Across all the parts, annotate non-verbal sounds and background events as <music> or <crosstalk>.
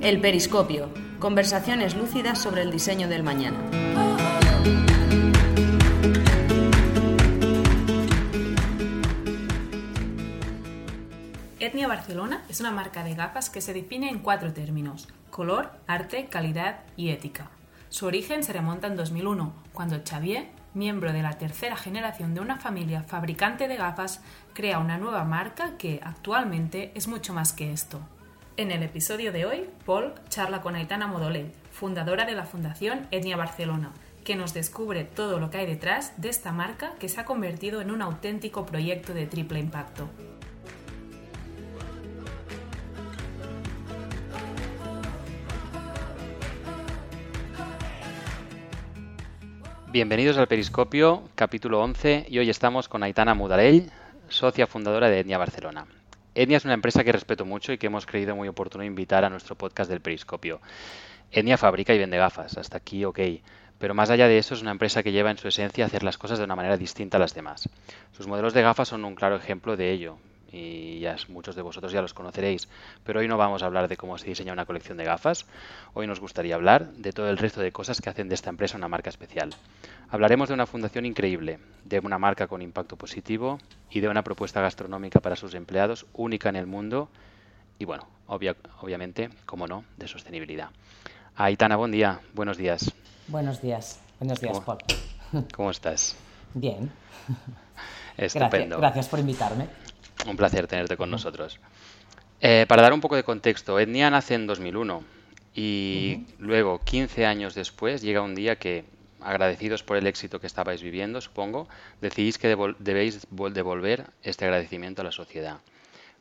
El periscopio. Conversaciones lúcidas sobre el diseño del mañana. Etnia Barcelona es una marca de gafas que se define en cuatro términos, color, arte, calidad y ética. Su origen se remonta en 2001, cuando Xavier, miembro de la tercera generación de una familia fabricante de gafas, crea una nueva marca que actualmente es mucho más que esto. En el episodio de hoy, Paul charla con Aitana Modolé, fundadora de la Fundación Etnia Barcelona, que nos descubre todo lo que hay detrás de esta marca que se ha convertido en un auténtico proyecto de triple impacto. Bienvenidos al Periscopio, capítulo 11, y hoy estamos con Aitana Mudarell, socia fundadora de Etnia Barcelona. Etnia es una empresa que respeto mucho y que hemos creído muy oportuno invitar a nuestro podcast del Periscopio. Etnia fabrica y vende gafas, hasta aquí ok, pero más allá de eso es una empresa que lleva en su esencia hacer las cosas de una manera distinta a las demás. Sus modelos de gafas son un claro ejemplo de ello, y ya muchos de vosotros ya los conoceréis, pero hoy no vamos a hablar de cómo se diseña una colección de gafas, hoy nos gustaría hablar de todo el resto de cosas que hacen de esta empresa una marca especial. Hablaremos de una fundación increíble, de una marca con impacto positivo y de una propuesta gastronómica para sus empleados única en el mundo y bueno, obviamente, como no, de sostenibilidad. Aitana, buen día, buenos días. Buenos días, buenos días, Paul. ¿Cómo estás? Bien. <laughs> Estupendo. Gracias, gracias por invitarme. Un placer tenerte con nosotros. Eh, para dar un poco de contexto, Etnia nace en 2001 y luego, 15 años después, llega un día que, agradecidos por el éxito que estabais viviendo, supongo, decidís que debéis devolver este agradecimiento a la sociedad.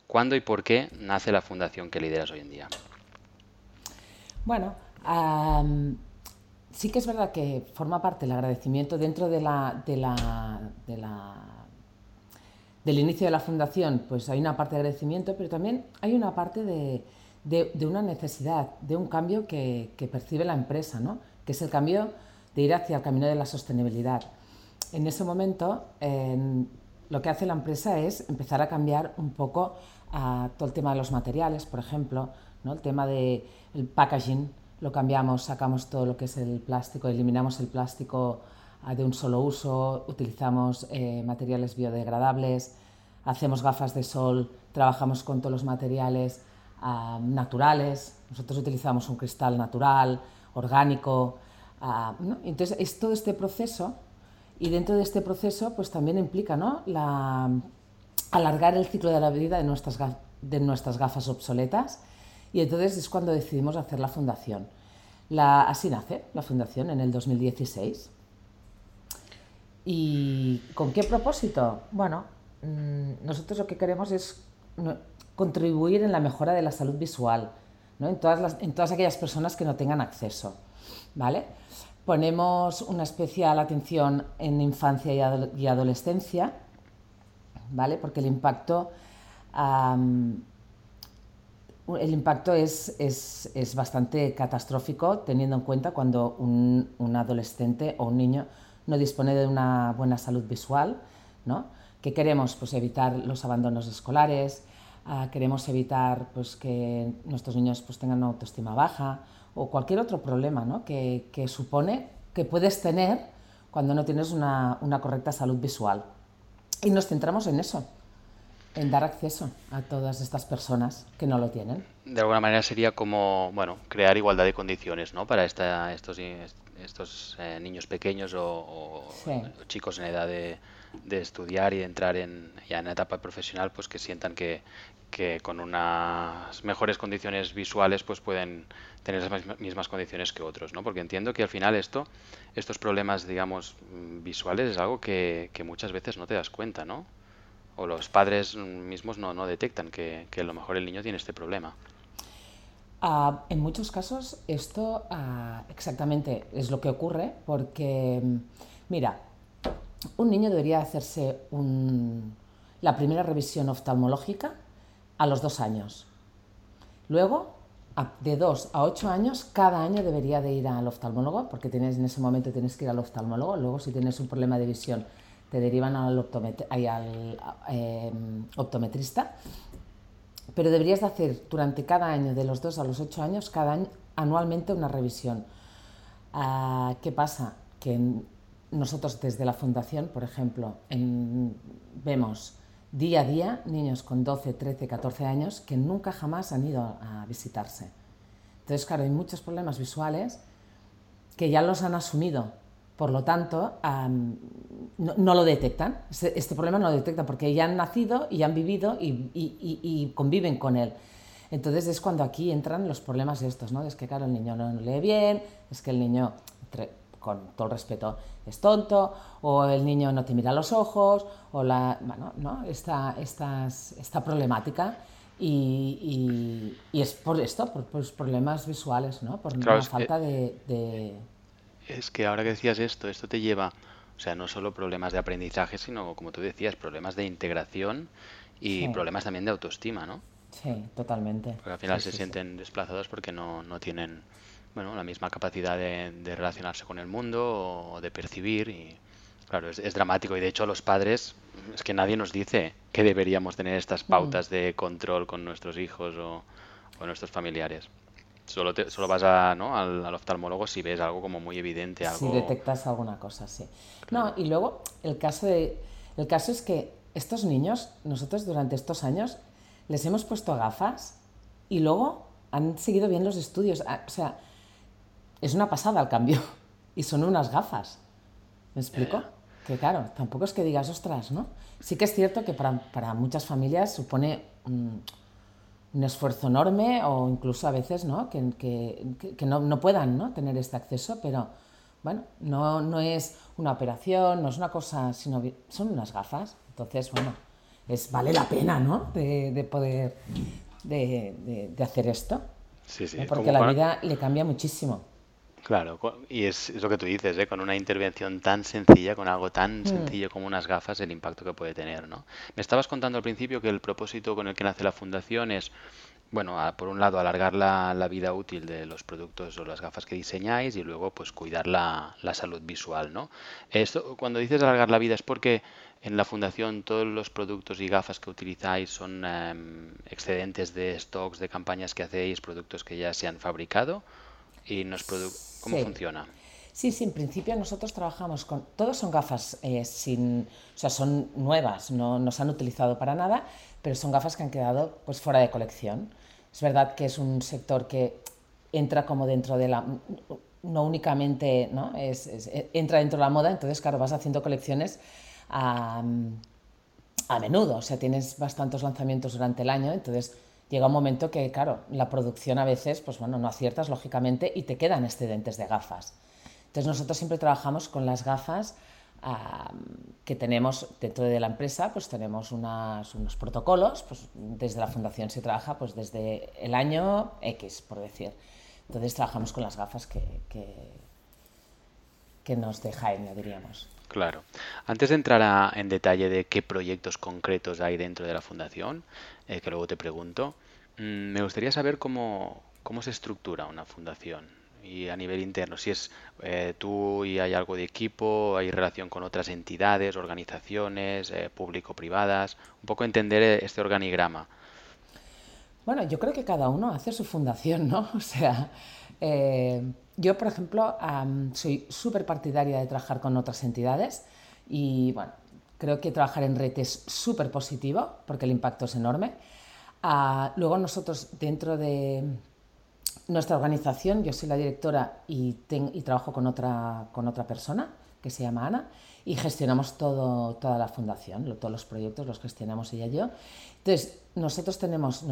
¿Cuándo y por qué nace la fundación que lideras hoy en día? Bueno, sí que es verdad que forma parte el agradecimiento dentro de la, de la, de la del inicio de la fundación, pues hay una parte de agradecimiento, pero también hay una parte de, una necesidad, de un cambio que, percibe la empresa, ¿no? que es el cambio de ir hacia el camino de la sostenibilidad. En ese momento, lo que hace la empresa es empezar a cambiar un poco a todo el tema de los materiales, por ejemplo, ¿no? el tema del packaging, lo cambiamos, sacamos todo lo que es el plástico, eliminamos el plástico de un solo uso, utilizamos eh, materiales biodegradables, hacemos gafas de sol, trabajamos con todos los materiales ah, naturales, nosotros utilizamos un cristal natural, orgánico. Ah, Entonces es todo este proceso y dentro de este proceso pues también implica ¿no? la, alargar el ciclo de la vida de nuestras, de nuestras gafas obsoletas y entonces es cuando decidimos hacer la fundación. La, así nace la fundación en el 2016. ¿Y con qué propósito? Bueno, mm, nosotros lo que queremos es contribuir en la mejora de la salud visual, ¿no? en, todas las, en todas aquellas personas que no tengan acceso. ¿vale? Ponemos una especial atención en infancia y, adolescencia, ¿vale? porque el impacto, el impacto es, es, es, bastante catastrófico teniendo en cuenta cuando un, un adolescente o un niño no dispone de una buena salud visual, ¿no? que queremos pues, evitar los abandonos escolares, ah, queremos evitar pues, que nuestros niños pues, tengan una autoestima baja o cualquier otro problema ¿no? que, que, supone que puedes tener cuando no tienes una, una correcta salud visual. Y nos centramos en eso, en dar acceso a todas estas personas que no lo tienen. De alguna manera sería como, bueno, crear igualdad de condiciones, ¿no? Para esta, estos, estos eh, niños pequeños o, chicos en edad de, estudiar y de entrar en, ya en etapa profesional, pues que sientan que, con unas mejores condiciones visuales pues pueden tener las mismas condiciones que otros, ¿no? Porque entiendo que al final esto, estos problemas, digamos, visuales es algo que, muchas veces no te das cuenta, ¿no? O los padres mismos no, no detectan que, que a lo mejor el niño tiene este problema. Ah, en muchos casos esto ah, exactamente es lo que ocurre porque, mm, mira, un niño debería hacerse la primera revisión oftalmológica a los dos años. Luego, de dos a ocho años, cada año debería de ir al oftalmólogo, porque tienes, en ese momento tienes que ir al oftalmólogo. Luego, si tienes un problema de visión, te derivan al, al em, optometrista. pero deberías de hacer durante cada año, de los 2 a los 8 años, cada año, anualmente una revisión. Ah, ¿Qué pasa? Que nosotros desde la fundación, por ejemplo, vemos día a día niños con 12, 13, 14 años que nunca jamás han ido a visitarse. Entonces, claro, hay muchos problemas visuales que ya los han asumido. Por lo tanto, no, lo detectan. Este, este, problema no lo detectan porque ya han nacido y han vivido y, conviven con él. Entonces es cuando aquí entran los problemas estos, ¿no? Es que, claro, el niño no lee bien, es que el niño, con todo el respeto, es tonto, o el niño no te mira a los ojos, o la, bueno, ¿no? esta, esta problemática. Y, es por esto, por, los problemas visuales, ¿no? Por la falta de, Es que ahora que decías esto, esto te lleva, o sea, no solo problemas de aprendizaje, sino, como tú decías, problemas de integración y problemas también de autoestima, ¿no? Sí, totalmente. Porque al final se sienten desplazados porque no, no tienen bueno, la misma capacidad de, de, relacionarse con el mundo o de percibir y claro, es, es, dramático y de hecho los padres es que nadie nos dice que deberíamos tener estas mm. pautas de control con nuestros hijos o, o nuestros familiares. Solo, te, solo vas a, ¿no? al, oftalmólogo si ves algo como muy evidente. Algo... Si detectas alguna cosa, sí. No, y luego el caso, de, el caso es que estos niños, nosotros durante estos años les hemos puesto gafas y luego han seguido bien los estudios. Ah, o sea, es una pasada el cambio. <laughs> Y son unas gafas. ¿Me explico? Que claro, tampoco es que digas, ostras, ¿no? Sí que es cierto que para, muchas familias supone un, esfuerzo enorme o incluso a veces, ¿no? Que, que, no, no, puedan ¿no? tener este acceso, pero bueno, no, no es una operación, no es una cosa, sino son unas gafas. Entonces, bueno, es, vale la pena, ¿no? De, de poder de, de, hacer esto. Sí, sí. Porque la vida le cambia muchísimo. Claro, y es, lo que tú dices, ¿eh? con una intervención tan sencilla, con algo tan mm. sencillo como unas gafas, el impacto que puede tener, ¿no? Me estabas contando al principio que el propósito con el que nace la fundación es, bueno, por un lado alargar la, vida útil de los productos o las gafas que diseñáis y luego pues cuidar la, salud visual, ¿no? Esto, cuando dices alargar la vida es porque en la fundación todos los productos y gafas que utilizáis son em, excedentes de stocks, de campañas que hacéis, productos que ya se han fabricado y nos ¿Cómo funciona? Sí, sí, en principio nosotros trabajamos con... Todos son gafas eh, sin... O sea, son nuevas, no, no se han utilizado para nada, pero son gafas que han quedado pues, fuera de colección. Es verdad que es un sector que entra como dentro de la... No únicamente, ¿no? Es, entra dentro de la moda, entonces, claro, vas haciendo colecciones a, a menudo. O sea, tienes bastantes lanzamientos durante el año, entonces llega un momento que, claro, la producción a veces, pues bueno, no aciertas, lógicamente, y te quedan excedentes de gafas. Entonces nosotros siempre trabajamos con las gafas que tenemos dentro de la empresa, pues tenemos unos protocolos, pues desde la fundación se trabaja pues desde el año X, por decir. Entonces trabajamos con las gafas que, que, nos deja diríamos. Claro. Antes de entrar en detalle de qué proyectos concretos hay dentro de la fundación, eh, que luego te pregunto, mm, me gustaría saber cómo, cómo se estructura una fundación y a nivel interno, si es eh, tú y hay algo de equipo, hay relación con otras entidades, organizaciones, eh, público-privadas, un poco entender este organigrama. Bueno, yo creo que cada uno hace su fundación, ¿no? <laughs> O sea, yo, por ejemplo, soy súper partidaria de trabajar con otras entidades y, bueno, Creo que trabajar en red es súper positivo porque el impacto es enorme. Ah, luego nosotros dentro de nuestra organización, yo soy la directora y, trabajo con otra, con otra persona que se llama Ana y gestionamos todo, toda la fundación, todos los proyectos los gestionamos ella y yo. Entonces, nosotros tenemos,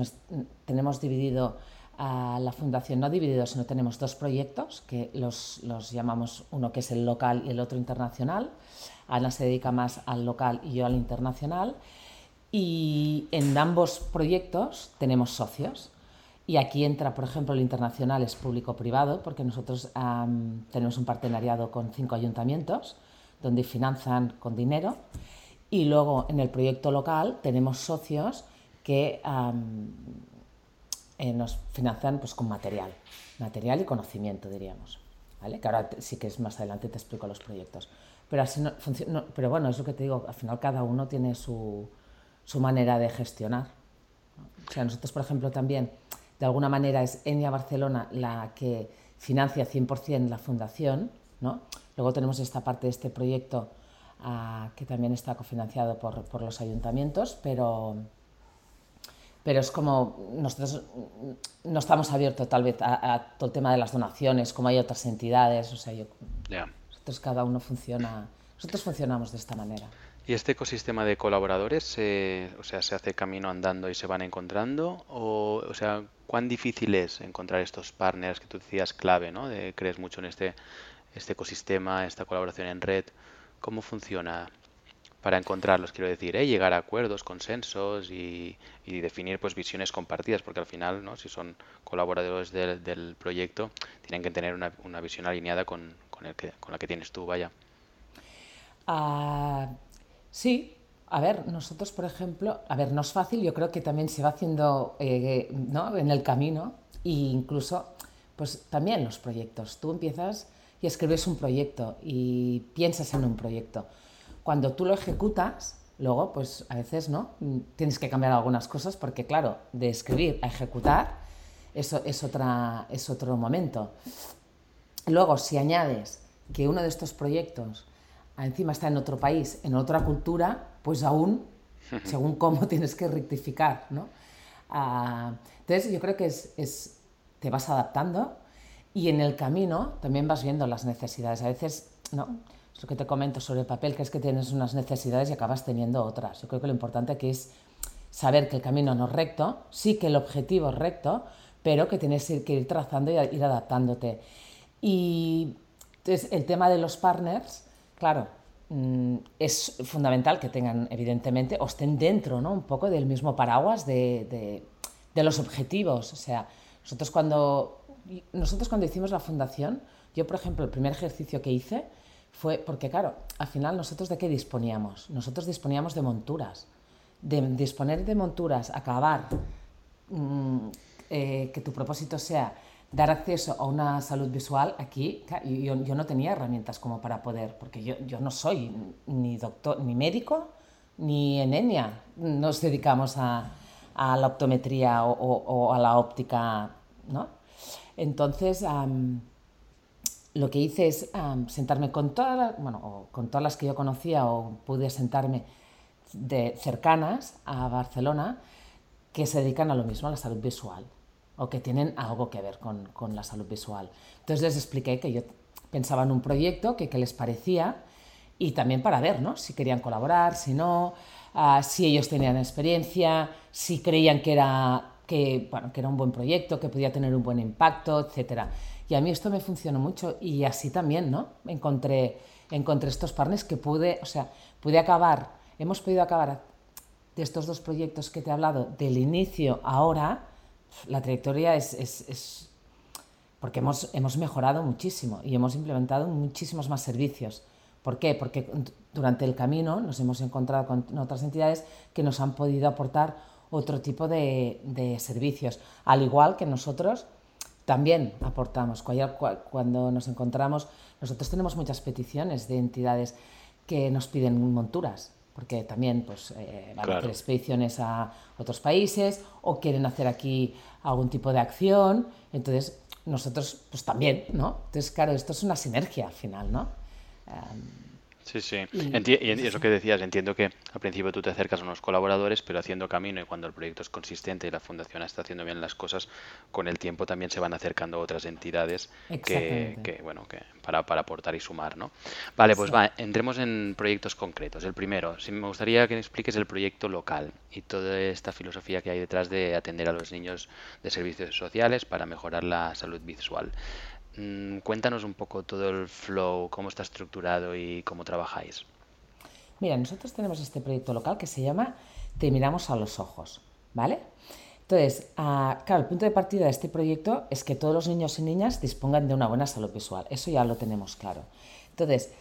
tenemos dividido a la fundación, no dividido, sino tenemos dos proyectos que los, los llamamos uno que es el local y el otro internacional. Ana se dedica más al local y yo al internacional. Y en ambos proyectos tenemos socios. Y aquí entra, por ejemplo, el internacional es público-privado, porque nosotros tenemos un partenariado con cinco ayuntamientos, donde financian con dinero. Y luego en el proyecto local tenemos socios que eh, nos financian pues, con material, material y conocimiento, diríamos. ¿vale? Que ahora sí que es más adelante te explico los proyectos. Pero, así no, funciona, pero bueno, es lo que te digo, al final cada uno tiene su, su manera de gestionar. O sea, nosotros, por ejemplo, también, de alguna manera, es Enia Barcelona la que financia 100% la fundación, ¿no? Luego tenemos esta parte de este proyecto ah, que también está cofinanciado por, por los ayuntamientos, pero, pero es como nosotros no estamos abiertos tal vez a, todo el tema de las donaciones, como hay otras entidades, o sea, yo, nosotros cada uno funciona, nosotros funcionamos de esta manera. ¿Y este ecosistema de colaboradores, o sea, se hace camino andando y se van encontrando? O, o sea, ¿cuán difícil es encontrar estos partners que tú decías clave, ¿no? De, crees mucho en este, este ecosistema, esta colaboración en red. ¿Cómo funciona para encontrarlos, quiero decir, ¿eh? llegar a acuerdos, consensos y, definir pues visiones compartidas, porque al final, ¿no? si son colaboradores del, proyecto, tienen que tener una, visión alineada con, con, el que, con la que tienes tú, vaya. Ah, Sí, a ver, nosotros, por ejemplo, a ver, no es fácil, yo creo que también se va haciendo eh, ¿no? en el camino e incluso, pues también los proyectos. Tú empiezas y escribes un proyecto y piensas en un proyecto. Cuando tú lo ejecutas, luego, pues a veces, ¿no? Tienes que cambiar algunas cosas porque, claro, de escribir a ejecutar, eso es, otra, es otro momento. Luego, si añades que uno de estos proyectos encima está en otro país, en otra cultura, pues aún, <laughs> según cómo <laughs> tienes que rectificar, ¿no? Ah, entonces yo creo que es, te vas adaptando y en el camino también vas viendo las necesidades. A veces, ¿no? Lo que te comento sobre el papel, que es que tienes unas necesidades y acabas teniendo otras. Yo creo que lo importante aquí es saber que el camino no es recto, sí que el objetivo es recto, pero que tienes que ir trazando y ir adaptándote. Y entonces el tema de los partners, claro, mm, es fundamental que tengan, evidentemente, o estén dentro, ¿no? Un poco del mismo paraguas de, los objetivos. O sea, nosotros cuando, nosotros cuando hicimos la fundación, yo, por ejemplo, el primer ejercicio que hice fue, porque claro, al final nosotros de qué disponíamos? Nosotros disponíamos de monturas. De disponer de monturas, acabar, mm, eh, que tu propósito sea dar acceso a una salud visual, aquí yo, yo, no tenía herramientas como para poder, porque yo, yo no soy ni doctor, ni médico, ni en ENIA nos dedicamos a, a la optometría o, o, a la óptica, ¿no? Entonces, lo que hice es sentarme con todas, las, bueno, con todas las que yo conocía o pude sentarme cercanas a Barcelona que se dedican a lo mismo, a la salud visual o que tienen algo que ver con, con, la salud visual. Entonces les expliqué que yo pensaba en un proyecto, que qué les parecía y también para ver ¿no? si querían colaborar, si no, uh, si ellos tenían experiencia, si creían que era, que, bueno, que era un buen proyecto, que podía tener un buen impacto, etc. Y a mí esto me funcionó mucho y así también ¿no? encontré, encontré estos partners que pude, o sea, pude acabar, hemos podido acabar de estos dos proyectos que te he hablado, del inicio ahora, la trayectoria es, es, es porque hemos, hemos, mejorado muchísimo y hemos implementado muchísimos más servicios. ¿Por qué? Porque durante el camino nos hemos encontrado con otras entidades que nos han podido aportar otro tipo de, de servicios, al igual que nosotros también aportamos. Cuando nos encontramos, nosotros tenemos muchas peticiones de entidades que nos piden monturas porque también pues, eh, van a hacer expediciones a otros países o quieren hacer aquí algún tipo de acción. Entonces, nosotros pues también, ¿no? Entonces, claro, esto es una sinergia al final, ¿no? Sí, sí. Y, eso que decías, entiendo que al principio tú te acercas a unos colaboradores, pero haciendo camino y cuando el proyecto es consistente y la fundación está haciendo bien las cosas, con el tiempo también se van acercando otras entidades que, bueno, que para, para, aportar y sumar, ¿no? Vale, pues va, entremos en proyectos concretos. El primero, si me gustaría que me expliques el proyecto local y toda esta filosofía que hay detrás de atender a los niños de servicios sociales para mejorar la salud visual. Mm, cuéntanos un poco todo el flow, cómo está estructurado y cómo trabajáis. Mira, nosotros tenemos este proyecto local que se llama Te miramos a los ojos, ¿vale? Entonces, ah, claro, el punto de partida de este proyecto es que todos los niños y niñas dispongan de una buena salud visual. Eso ya lo tenemos claro. Entonces,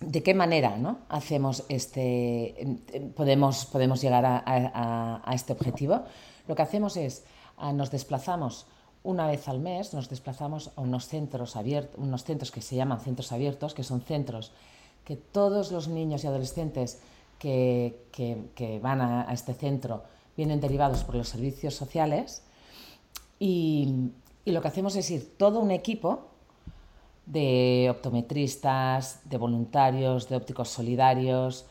¿de qué manera ¿no? hacemos este, podemos, podemos llegar a, este objetivo? Lo que hacemos es, ah, nos desplazamos una vez al mes nos desplazamos a unos centros abiertos, unos centros que se llaman centros abiertos, que son centros que todos los niños y adolescentes que, van a, este centro vienen derivados por los servicios sociales y, y lo que hacemos es ir todo un equipo de optometristas, de voluntarios, de ópticos solidarios.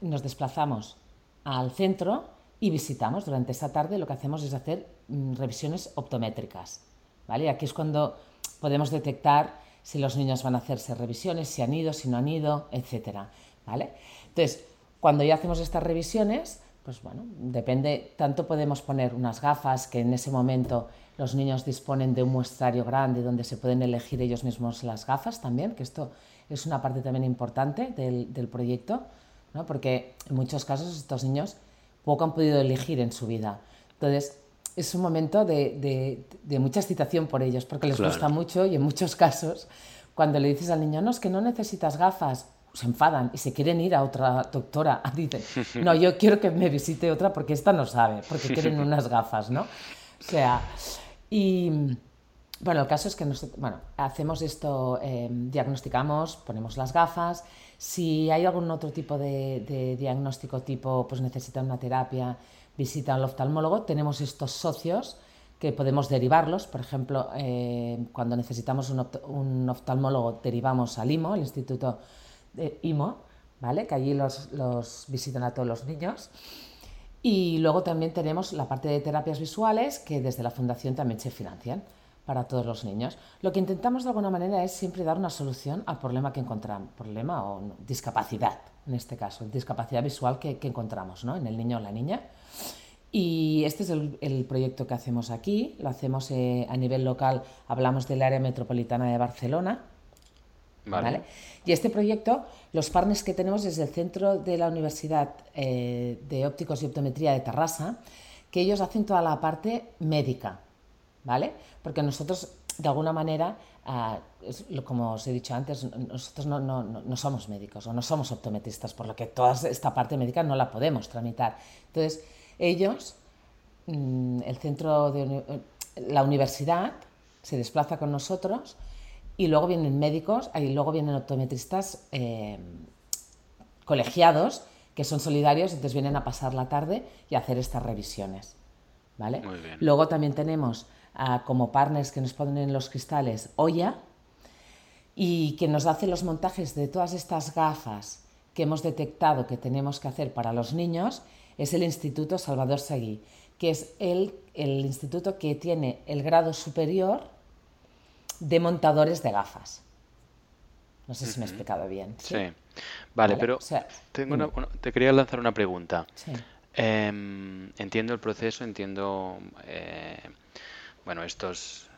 nos desplazamos al centro y visitamos durante esa tarde. Lo que hacemos es hacer revisiones optométricas. ¿vale? Aquí es cuando podemos detectar si los niños van a hacerse revisiones, si han ido, si no han ido, etc. ¿vale? Entonces, cuando ya hacemos estas revisiones, pues bueno, depende, tanto podemos poner unas gafas que en ese momento los niños disponen de un muestrario grande donde se pueden elegir ellos mismos las gafas también, que esto es una parte también importante del, proyecto, ¿no? porque en muchos casos estos niños poco han podido elegir en su vida. Entonces, es un momento de, mucha excitación por ellos, porque les gusta mucho y en muchos casos, cuando le dices al niño, no, es que no necesitas gafas, se enfadan y se quieren ir a otra doctora. <laughs> Dicen, no, yo quiero que me visite otra porque esta no sabe, porque quieren <laughs> unas gafas, ¿no? O sea, y bueno, el caso es que bueno, hacemos esto, em, diagnosticamos, ponemos las gafas. Si hay algún otro tipo de, diagnóstico, tipo, pues necesita una terapia, visita al oftalmólogo, tenemos estos socios que podemos derivarlos. Por ejemplo, eh, cuando necesitamos un, oftalmólogo, derivamos al IMO, el Instituto de IMO, ¿vale? que allí los, los visitan a todos los niños. Y luego también tenemos la parte de terapias visuales que desde la Fundación también se financian para todos los niños. Lo que intentamos de alguna manera es siempre dar una solución al problema que encontramos, problema o discapacidad, en este caso, discapacidad visual que, encontramos ¿no? en el niño o la niña. Y este es el, proyecto que hacemos aquí, lo hacemos eh, a nivel local, hablamos del área metropolitana de Barcelona, Vale. Y este proyecto, los partners que tenemos desde el Centro de la Universidad eh, de Ópticos y Optometría de Terrassa, que ellos hacen toda la parte médica, ¿vale? Porque nosotros, de alguna manera, ah, como os he dicho antes, nosotros no, no, no, somos médicos o no somos optometristas, por lo que toda esta parte médica no la podemos tramitar. Entonces, ellos, mm, el centro de la universidad, se desplaza con nosotros y luego vienen médicos, y luego vienen optometristas eh, colegiados que son solidarios, entonces vienen a pasar la tarde y a hacer estas revisiones. ¿vale? Luego también tenemos como partners que nos ponen los cristales Oya y que nos hace los montajes de todas estas gafas que hemos detectado que tenemos que hacer para los niños, es el Instituto Salvador Seguí, que es el, el instituto que tiene el grado superior de montadores de gafas. No sé si me he explicado bien. Sí. Vale, pero tengo te quería lanzar una pregunta. Em, entiendo el proceso, entiendo eh, bueno estas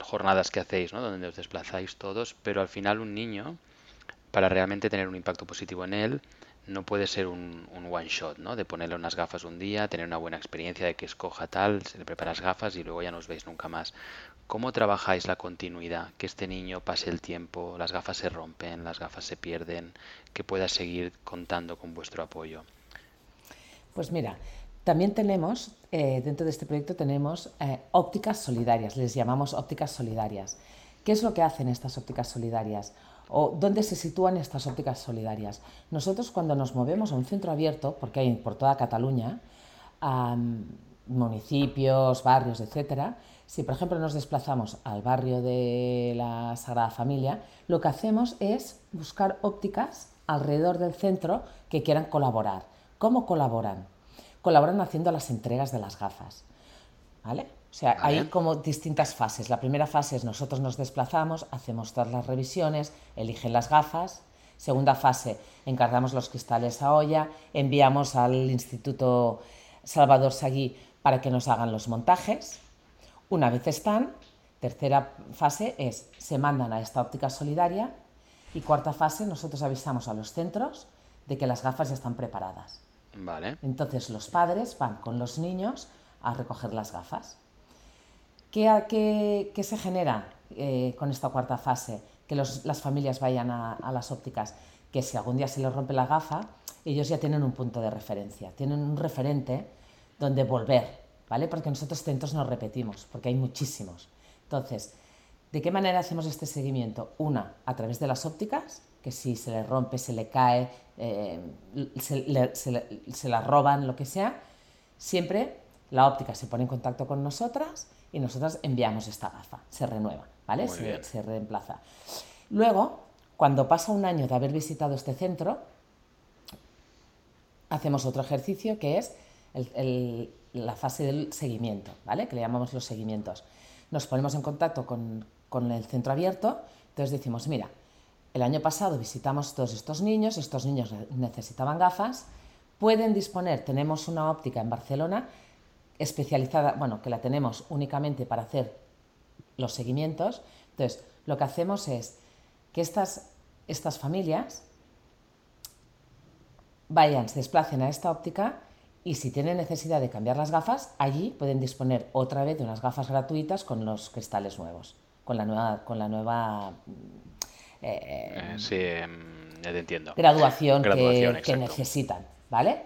jornadas que hacéis, ¿no? donde os desplazáis todos, pero al final un niño, para realmente tener un impacto positivo en él, no puede ser un, one shot, ¿no? De ponerle unas gafas un día, tener una buena experiencia de que escoja tal, se le preparas gafas y luego ya no os veis nunca más. ¿Cómo trabajáis la continuidad? Que este niño pase el tiempo, las gafas se rompen, las gafas se pierden, que pueda seguir contando con vuestro apoyo. Pues mira, también tenemos, eh, dentro de este proyecto tenemos eh, ópticas solidarias, les llamamos ópticas solidarias. ¿Qué es lo que hacen estas ópticas solidarias? o dónde se sitúan estas ópticas solidarias. Nosotros cuando nos movemos a un centro abierto, porque hay por toda Cataluña, municipios, barrios, etcétera, si por ejemplo nos desplazamos al barrio de la Sagrada Familia, lo que hacemos es buscar ópticas alrededor del centro que quieran colaborar. ¿Cómo colaboran? Colaboran haciendo las entregas de las gafas. ¿Vale? O sea, hay como distintas fases. La primera fase es nosotros nos desplazamos, hacemos todas las revisiones, eligen las gafas. Segunda fase, encargamos los cristales a olla, enviamos al Instituto Salvador Sagui para que nos hagan los montajes. Una vez están, tercera fase es se mandan a esta óptica solidaria y cuarta fase nosotros avisamos a los centros de que las gafas ya están preparadas. Entonces los padres van con los niños a recoger las gafas. ¿Qué, se genera eh, con esta cuarta fase? Que las familias vayan a, las ópticas, que si algún día se les rompe la gafa, ellos ya tienen un punto de referencia, tienen un referente donde volver, ¿vale? Porque nosotros centros nos repetimos, porque hay muchísimos. Entonces, ¿de qué manera hacemos este seguimiento? Una, a través de las ópticas, que si se le rompe, se le cae, eh, se, se la roban, lo que sea, siempre la óptica se pone en contacto con nosotras y nosotras enviamos esta gafa, se renueva, ¿vale? Se, se, reemplaza. Luego, cuando pasa un año de haber visitado este centro, hacemos otro ejercicio que es la fase del seguimiento, ¿vale? Que le llamamos los seguimientos. Nos ponemos en contacto con, con el centro abierto, entonces decimos, mira, el año pasado visitamos todos estos niños, estos niños necesitaban gafas, pueden disponer, tenemos una óptica en Barcelona especializada, bueno, que la tenemos únicamente para hacer los seguimientos. Entonces, lo que hacemos es que estas, estas familias vayan, se desplacen a esta óptica y si tienen necesidad de cambiar las gafas, allí pueden disponer otra vez de unas gafas gratuitas con los cristales nuevos, con la nueva, con la nueva eh, eh, sí, em, entiendo. graduación, que, necesitan, ¿vale?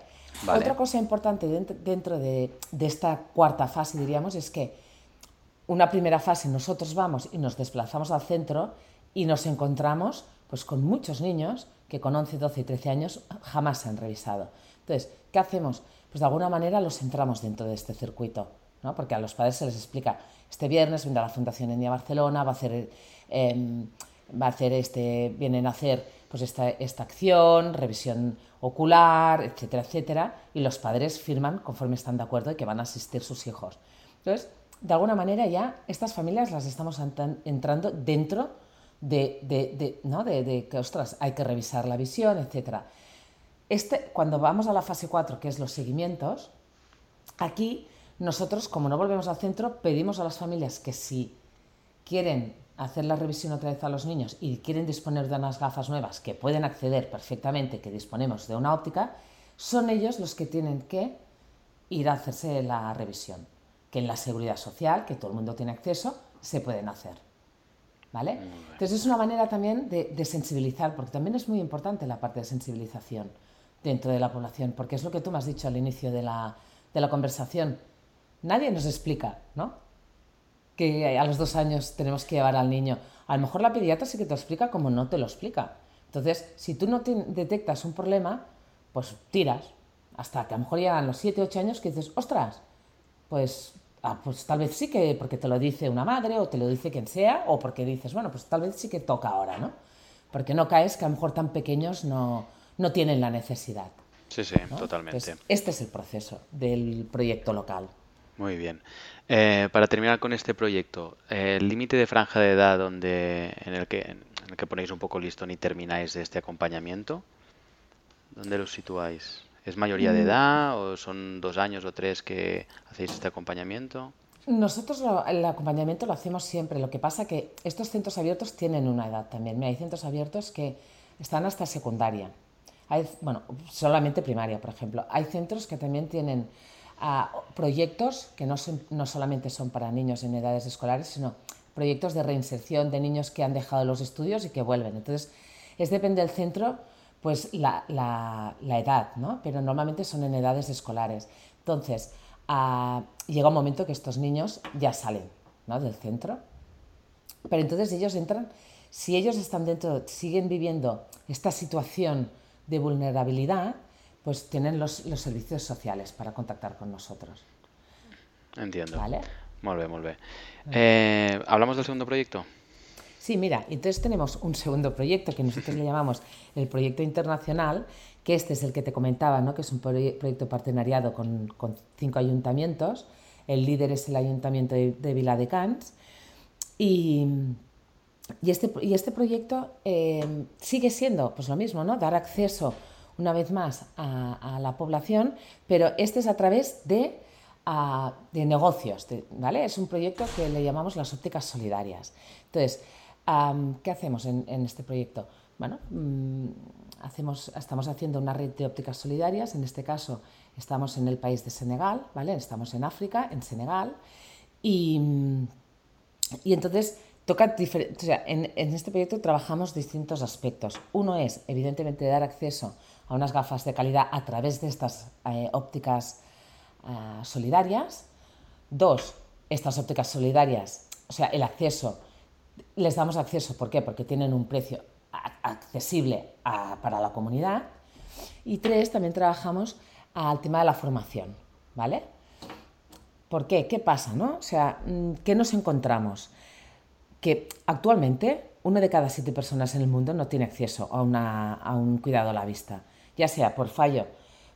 Otra cosa importante dentro, de, esta cuarta fase, diríamos, es que una primera fase nosotros vamos y nos desplazamos al centro y nos encontramos pues, con muchos niños que con 11, 12 y 13 años jamás se han revisado. Entonces, ¿qué hacemos? Pues de alguna manera los centramos dentro de este circuito, ¿no? porque a los padres se les explica, este viernes vendrá la Fundación Endia Barcelona, va a hacer... Em, va a hacer este, vienen a hacer pues esta, esta acción, revisión ocular, etcétera, etcétera, y los padres firman conforme están de acuerdo y que van a asistir sus hijos. Entonces, de alguna manera ya estas familias las estamos entrando dentro de, de, ¿no? de, que, ostras, hay que revisar la visión, etcétera. Este, cuando vamos a la fase 4, que es los seguimientos, aquí nosotros, como no volvemos al centro, pedimos a las familias que si quieren hacer la revisión otra vez a los niños y quieren disponer de unas gafas nuevas que pueden acceder perfectamente, que disponemos de una óptica, son ellos los que tienen que ir a hacerse la revisión, que en la seguridad social, que todo el mundo tiene acceso, se pueden hacer. ¿Vale? Entonces es una manera también de, sensibilizar, porque también es muy importante la parte de sensibilización dentro de la población, porque es lo que tú me has dicho al inicio de la, de la conversación. Nadie nos explica, ¿no? Que a los dos años tenemos que llevar al niño. A lo mejor la pediatra sí que te explica como no te lo explica. Entonces, si tú no detectas un problema, pues tiras. Hasta que a lo mejor llegan los 7, 8 años que dices, ostras, pues, ah, pues tal vez sí que porque te lo dice una madre o te lo dice quien sea, o porque dices, bueno, pues tal vez sí que toca ahora, ¿no? Porque no caes que a lo mejor tan pequeños no, no tienen la necesidad. Sí, sí, totalmente. este es el proceso del proyecto local. Muy bien. Eh, para terminar con este proyecto, el límite de franja de edad donde, en, el que, en el que ponéis un poco listón y termináis este acompañamiento, ¿dónde lo situáis? ¿Es mayoría de mm. edad o son dos años o tres que hacéis este acompañamiento? Nosotros el acompañamiento lo hacemos siempre. Lo que pasa que estos centros abiertos tienen una edad también. hay centros abiertos que están hasta secundaria. Hay, bueno, solamente primaria, por ejemplo. Hay centros que también tienen a proyectos que no, no solamente son para niños en edades escolares, sino proyectos de reinserción de niños que han dejado los estudios y que vuelven. Entonces, es depende del centro, pues la, la, edad, ¿no? Pero normalmente son en edades escolares. Entonces, llega un momento que estos niños ya salen ¿no? del centro, pero entonces ellos entran, si ellos están dentro, siguen viviendo esta situación de vulnerabilidad, pues tienen los, servicios sociales para contactar con nosotros. Entiendo. ¿Vale? Eh, ¿Hablamos del segundo proyecto? Sí, mira, entonces tenemos un segundo proyecto que nosotros le llamamos el proyecto internacional, que este es el que te comentaba, ¿no? que es un proyecto partenariado con, cinco ayuntamientos. El líder es el ayuntamiento de, de Viladecans. Y, y, este, y este proyecto eh, sigue siendo pues lo mismo, ¿no? dar acceso una vez más a, la población, pero este es a través de, de negocios, ¿vale? Es un proyecto que le llamamos las ópticas solidarias. Entonces, ¿qué hacemos en, este proyecto? Bueno, mm, hacemos, estamos haciendo una red de ópticas solidarias, en este caso estamos en el país de Senegal, ¿vale? Estamos en África, en Senegal, y, y entonces toca o sea, en, en, este proyecto trabajamos distintos aspectos. Uno es, evidentemente, dar acceso a unas gafas de calidad a través de estas eh, ópticas eh, solidarias. Dos, estas ópticas solidarias, o sea, el acceso, les damos acceso, ¿por qué? Porque tienen un precio accesible para la comunidad. Y tres, también trabajamos al tema de la formación, ¿vale? ¿Por qué? ¿Qué pasa, no? O sea, mm, ¿qué nos encontramos? Que actualmente una de cada siete personas en el mundo no tiene acceso a, a un cuidado a la vista, ya sea por fallo,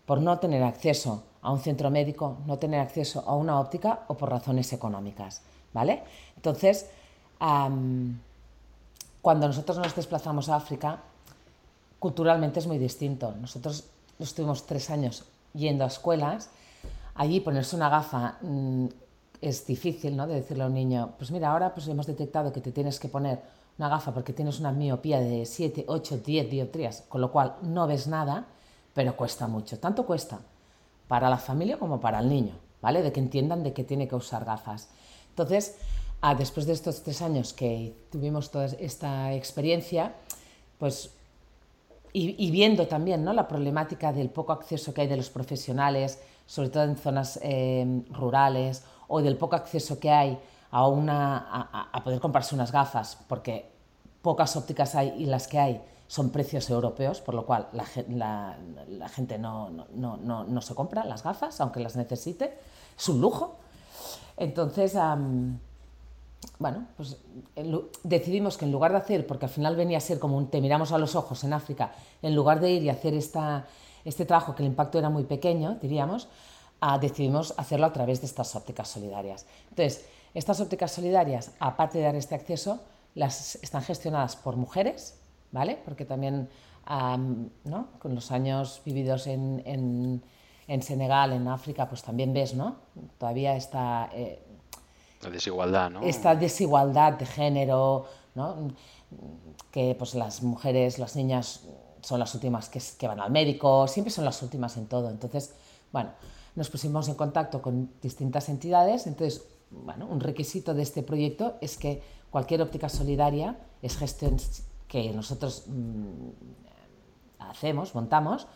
por no tener acceso a un centro médico, no tener acceso a una óptica o por razones económicas, ¿vale? Entonces, cuando nosotros nos desplazamos a África, culturalmente es muy distinto. Nosotros estuvimos tres años yendo a escuelas, allí ponerse una gafa mm, es difícil, ¿no? De decirle a un niño, pues mira, ahora pues hemos detectado que te tienes que poner una gafa porque tienes una miopía de 7, 8, 10 dioptrías, con lo cual no ves nada, pero cuesta mucho. Tanto cuesta para la familia como para el niño, ¿vale? De que entiendan de que tiene que usar gafas. Entonces, ah, después de estos tres años que tuvimos toda esta experiencia, pues y, viendo también ¿no? la problemática del poco acceso que hay de los profesionales, sobre todo en zonas eh, rurales, o del poco acceso que hay a, una, a, poder comprarse unas gafas, porque pocas ópticas hay y las que hay son precios europeos, por lo cual la, gente no, no, se compra las gafas, aunque las necesite, es un lujo. Entonces, bueno, pues decidimos que en lugar de hacer, porque al final venía a ser como un te miramos a los ojos en África, en lugar de ir y hacer esta, este trabajo que el impacto era muy pequeño, diríamos, ah, decidimos hacerlo a través de estas ópticas solidarias. Entonces, estas ópticas solidarias, aparte de dar este acceso, las están gestionadas por mujeres, ¿vale? Porque también ¿no? con los años vividos en, en, en, Senegal, en África, pues también ves, ¿no? Todavía está... Eh, la desigualdad, ¿no? Esta desigualdad de género, ¿no? Que pues las mujeres, las niñas son las últimas que, que, van al médico, siempre son las últimas en todo. Entonces, bueno, nos pusimos en contacto con distintas entidades. Entonces, bueno, un requisito de este proyecto es que cualquier óptica solidaria es gestión que nosotros mm, hacemos, montamos,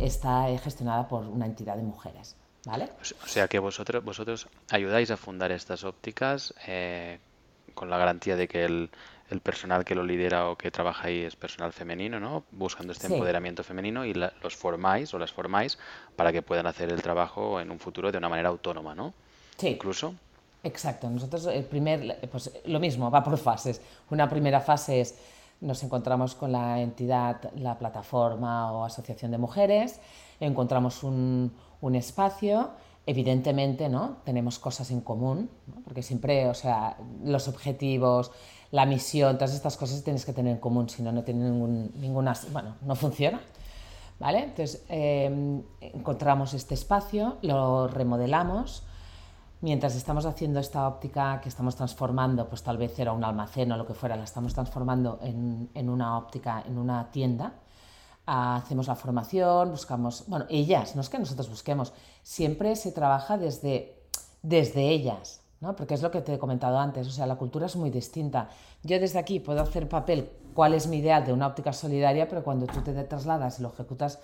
está gestionada por una entidad de mujeres. ¿Vale? O sea que vosotros, vosotros ayudáis a fundar estas ópticas eh, con la garantía de que el, el, personal que lo lidera o que trabaja ahí es personal femenino, ¿no? Buscando este empoderamiento femenino y los formáis o las formáis para que puedan hacer el trabajo en un futuro de una manera autónoma, ¿no? Sí. Incluso. Exacto. Nosotros el primer, pues lo mismo, va por fases. Una primera fase es nos encontramos con la entidad, la plataforma o asociación de mujeres, encontramos un, un espacio, evidentemente, ¿no? Tenemos cosas en común, porque siempre, o sea, los objetivos, la misión, todas estas cosas tienes que tener en común, si no, no tiene ningún, ninguna, bueno, no funciona. ¿Vale? Entonces, em, encontramos este espacio, lo remodelamos, mientras estamos haciendo esta óptica que estamos transformando, pues tal vez era un almacén o lo que fuera, la estamos transformando en, en una óptica, en una tienda, ah, hacemos la formación, buscamos, bueno, ellas, no es que nosotros busquemos, siempre se trabaja desde, desde ellas, ¿no? porque es lo que te he comentado antes, o sea, la cultura es muy distinta. Yo desde aquí puedo hacer papel cuál es mi ideal de una óptica solidaria, pero cuando tú te trasladas y lo ejecutas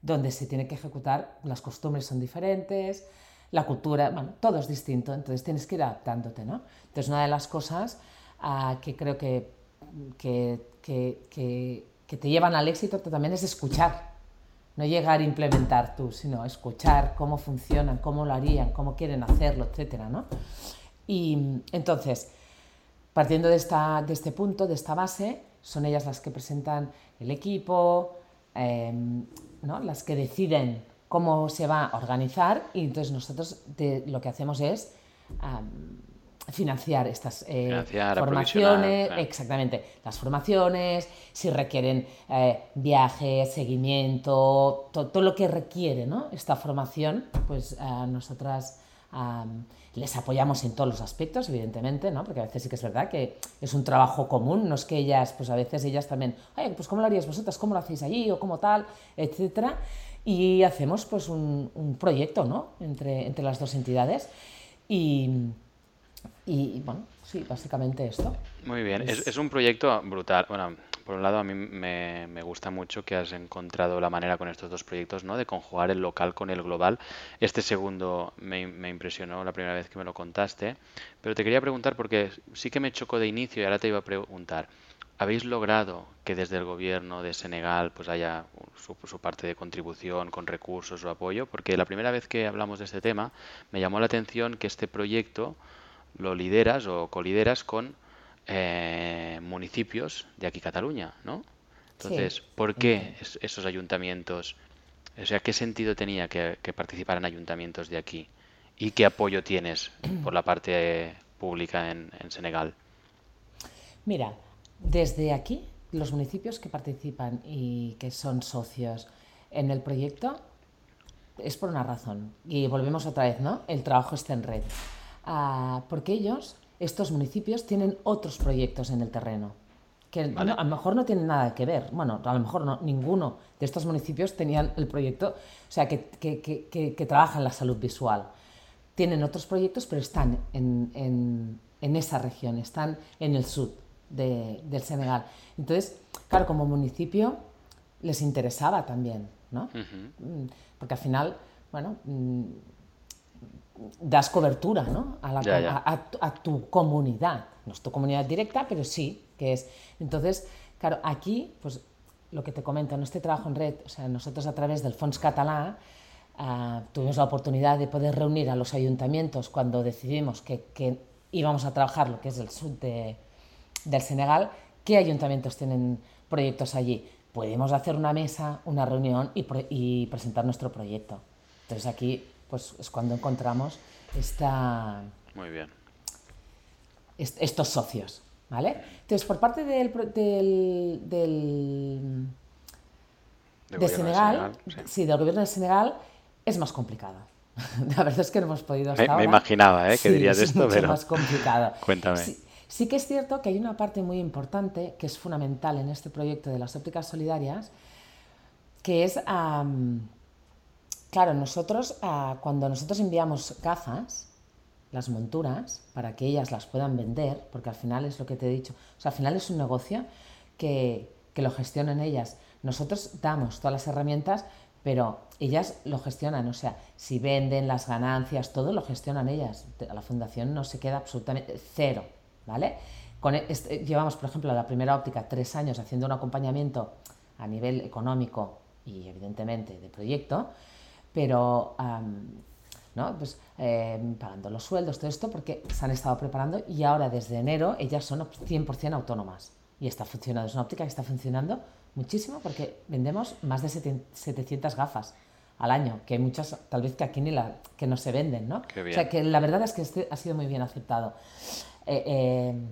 donde se tiene que ejecutar, las costumbres son diferentes, la cultura, bueno, todo es distinto, entonces tienes que ir adaptándote, ¿no? Entonces una de las cosas ah, que creo que, que, que, que, te llevan al éxito también es escuchar, no llegar a implementar tú, sino escuchar cómo funcionan, cómo lo harían, cómo quieren hacerlo, etcétera, ¿no? Y entonces, partiendo de, esta, de este punto, de esta base, son ellas las que presentan el equipo, em, ¿no? las que deciden cómo se va a organizar y entonces nosotros lo que hacemos es financiar estas eh, formaciones, exactamente, las formaciones, si requieren eh, viajes, seguimiento, todo lo que requiere ¿no? esta formación, pues a nosotras les apoyamos en todos los aspectos, evidentemente, ¿no? porque a veces sí que es verdad que es un trabajo común, no es que ellas, pues a veces ellas también, oye, pues cómo lo haríais vosotras, cómo lo hacéis allí o cómo tal, etcétera y hacemos pues un, un proyecto ¿no? entre, entre las dos entidades y, y, bueno, sí, básicamente esto. Muy bien, es, es, un proyecto brutal. Bueno, por un lado a mí me, me, gusta mucho que has encontrado la manera con estos dos proyectos ¿no? de conjugar el local con el global. Este segundo me, me impresionó la primera vez que me lo contaste, pero te quería preguntar porque sí que me chocó de inicio y ahora te iba a preguntar. ¿Habéis logrado que desde el gobierno de Senegal pues haya su, su, parte de contribución con recursos o apoyo? Porque la primera vez que hablamos de este tema me llamó la atención que este proyecto lo lideras o colideras con eh, municipios de aquí Cataluña, ¿no? Entonces, ¿por qué esos ayuntamientos? O sea, ¿qué sentido tenía que, participaran ayuntamientos de aquí? ¿Y qué apoyo tienes por la parte pública en, Senegal? Mira, desde aquí, los municipios que participan y que son socios en el proyecto es por una razón. Y volvemos otra vez, ¿no? El trabajo está en red. Ah, porque ellos, estos municipios, tienen otros proyectos en el terreno que a lo mejor no tienen nada que ver. Bueno, a lo mejor no, ninguno de estos municipios tenían el proyecto, o sea, que, que, que, que trabajan la salud visual. Tienen otros proyectos, pero están en, en, en esa región, están en el sur de, del Senegal. Entonces, claro, como municipio les interesaba también, ¿no? Mm, porque al final, bueno, mm, das cobertura ¿no? a, la, A, tu comunidad. No es tu comunidad directa, pero sí que es. Entonces, claro, aquí, pues lo que te comento, en este trabajo en red, o sea, nosotros a través del Fons Catalá uh, tuvimos la oportunidad de poder reunir a los ayuntamientos cuando decidimos que, que íbamos a trabajar lo que es el sur de, del Senegal. ¿Qué ayuntamientos tienen proyectos allí? Podemos hacer una mesa, una reunión y, y presentar nuestro proyecto. Entonces aquí pues es cuando encontramos esta, Muy bien. estos socios. ¿vale? Entonces, por parte del, del, del de Senegal, sí. del gobierno de Senegal, es más complicado. <laughs> La verdad es que no hemos podido hasta Me, imaginaba ¿eh? que dirías esto, es mucho más complicado. <laughs> Cuéntame. Sí, sí, que es cierto que hay una parte muy importante que es fundamental en este proyecto de las ópticas solidarias, que es Claro, nosotros, ah, cuando nosotros enviamos gafas, las monturas, para que ellas las puedan vender, porque al final es lo que te he dicho, o sea, al final es un negocio que, que lo gestionan ellas. Nosotros damos todas las herramientas, pero ellas lo gestionan, o sea, si venden las ganancias, todo lo gestionan ellas. La fundación no se queda absolutamente cero, ¿vale? Con e, este, llevamos, por ejemplo, la primera óptica tres años haciendo un acompañamiento a nivel económico y evidentemente de proyecto, pero ¿no? pues, em, pagando los sueldos, todo esto, porque se han estado preparando y ahora desde enero ellas son 100% autónomas y está funcionando, es una óptica que está funcionando muchísimo porque vendemos más de 700 gafas al año, que hay muchas tal vez que aquí ni la, que no se venden, ¿no? O sea que la verdad es que este ha sido muy bien aceptado. Eh, em,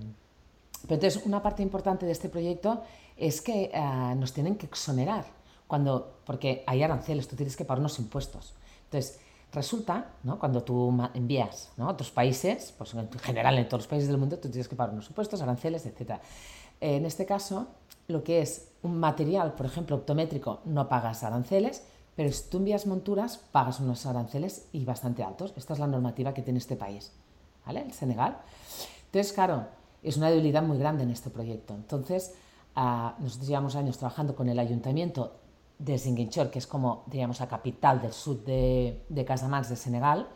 pero entonces una parte importante de este proyecto es que eh, nos tienen que exonerar cuando, porque hay aranceles, tú tienes que pagar unos impuestos. Entonces, resulta, ¿no? cuando tú envías ¿no? a otros países, pues en general en todos los países del mundo, tú tienes que pagar unos impuestos, aranceles, etc. En este caso, lo que es un material, por ejemplo, optométrico, no pagas aranceles, pero si tú envías monturas, pagas unos aranceles y bastante altos. Esta es la normativa que tiene este país, ¿vale? El Senegal. Entonces, claro, es una debilidad muy grande en este proyecto. Entonces, ah, nosotros llevamos años trabajando con el ayuntamiento de Ziguinchor, que es como, digamos, la capital del sur de, de Casamance, de Senegal,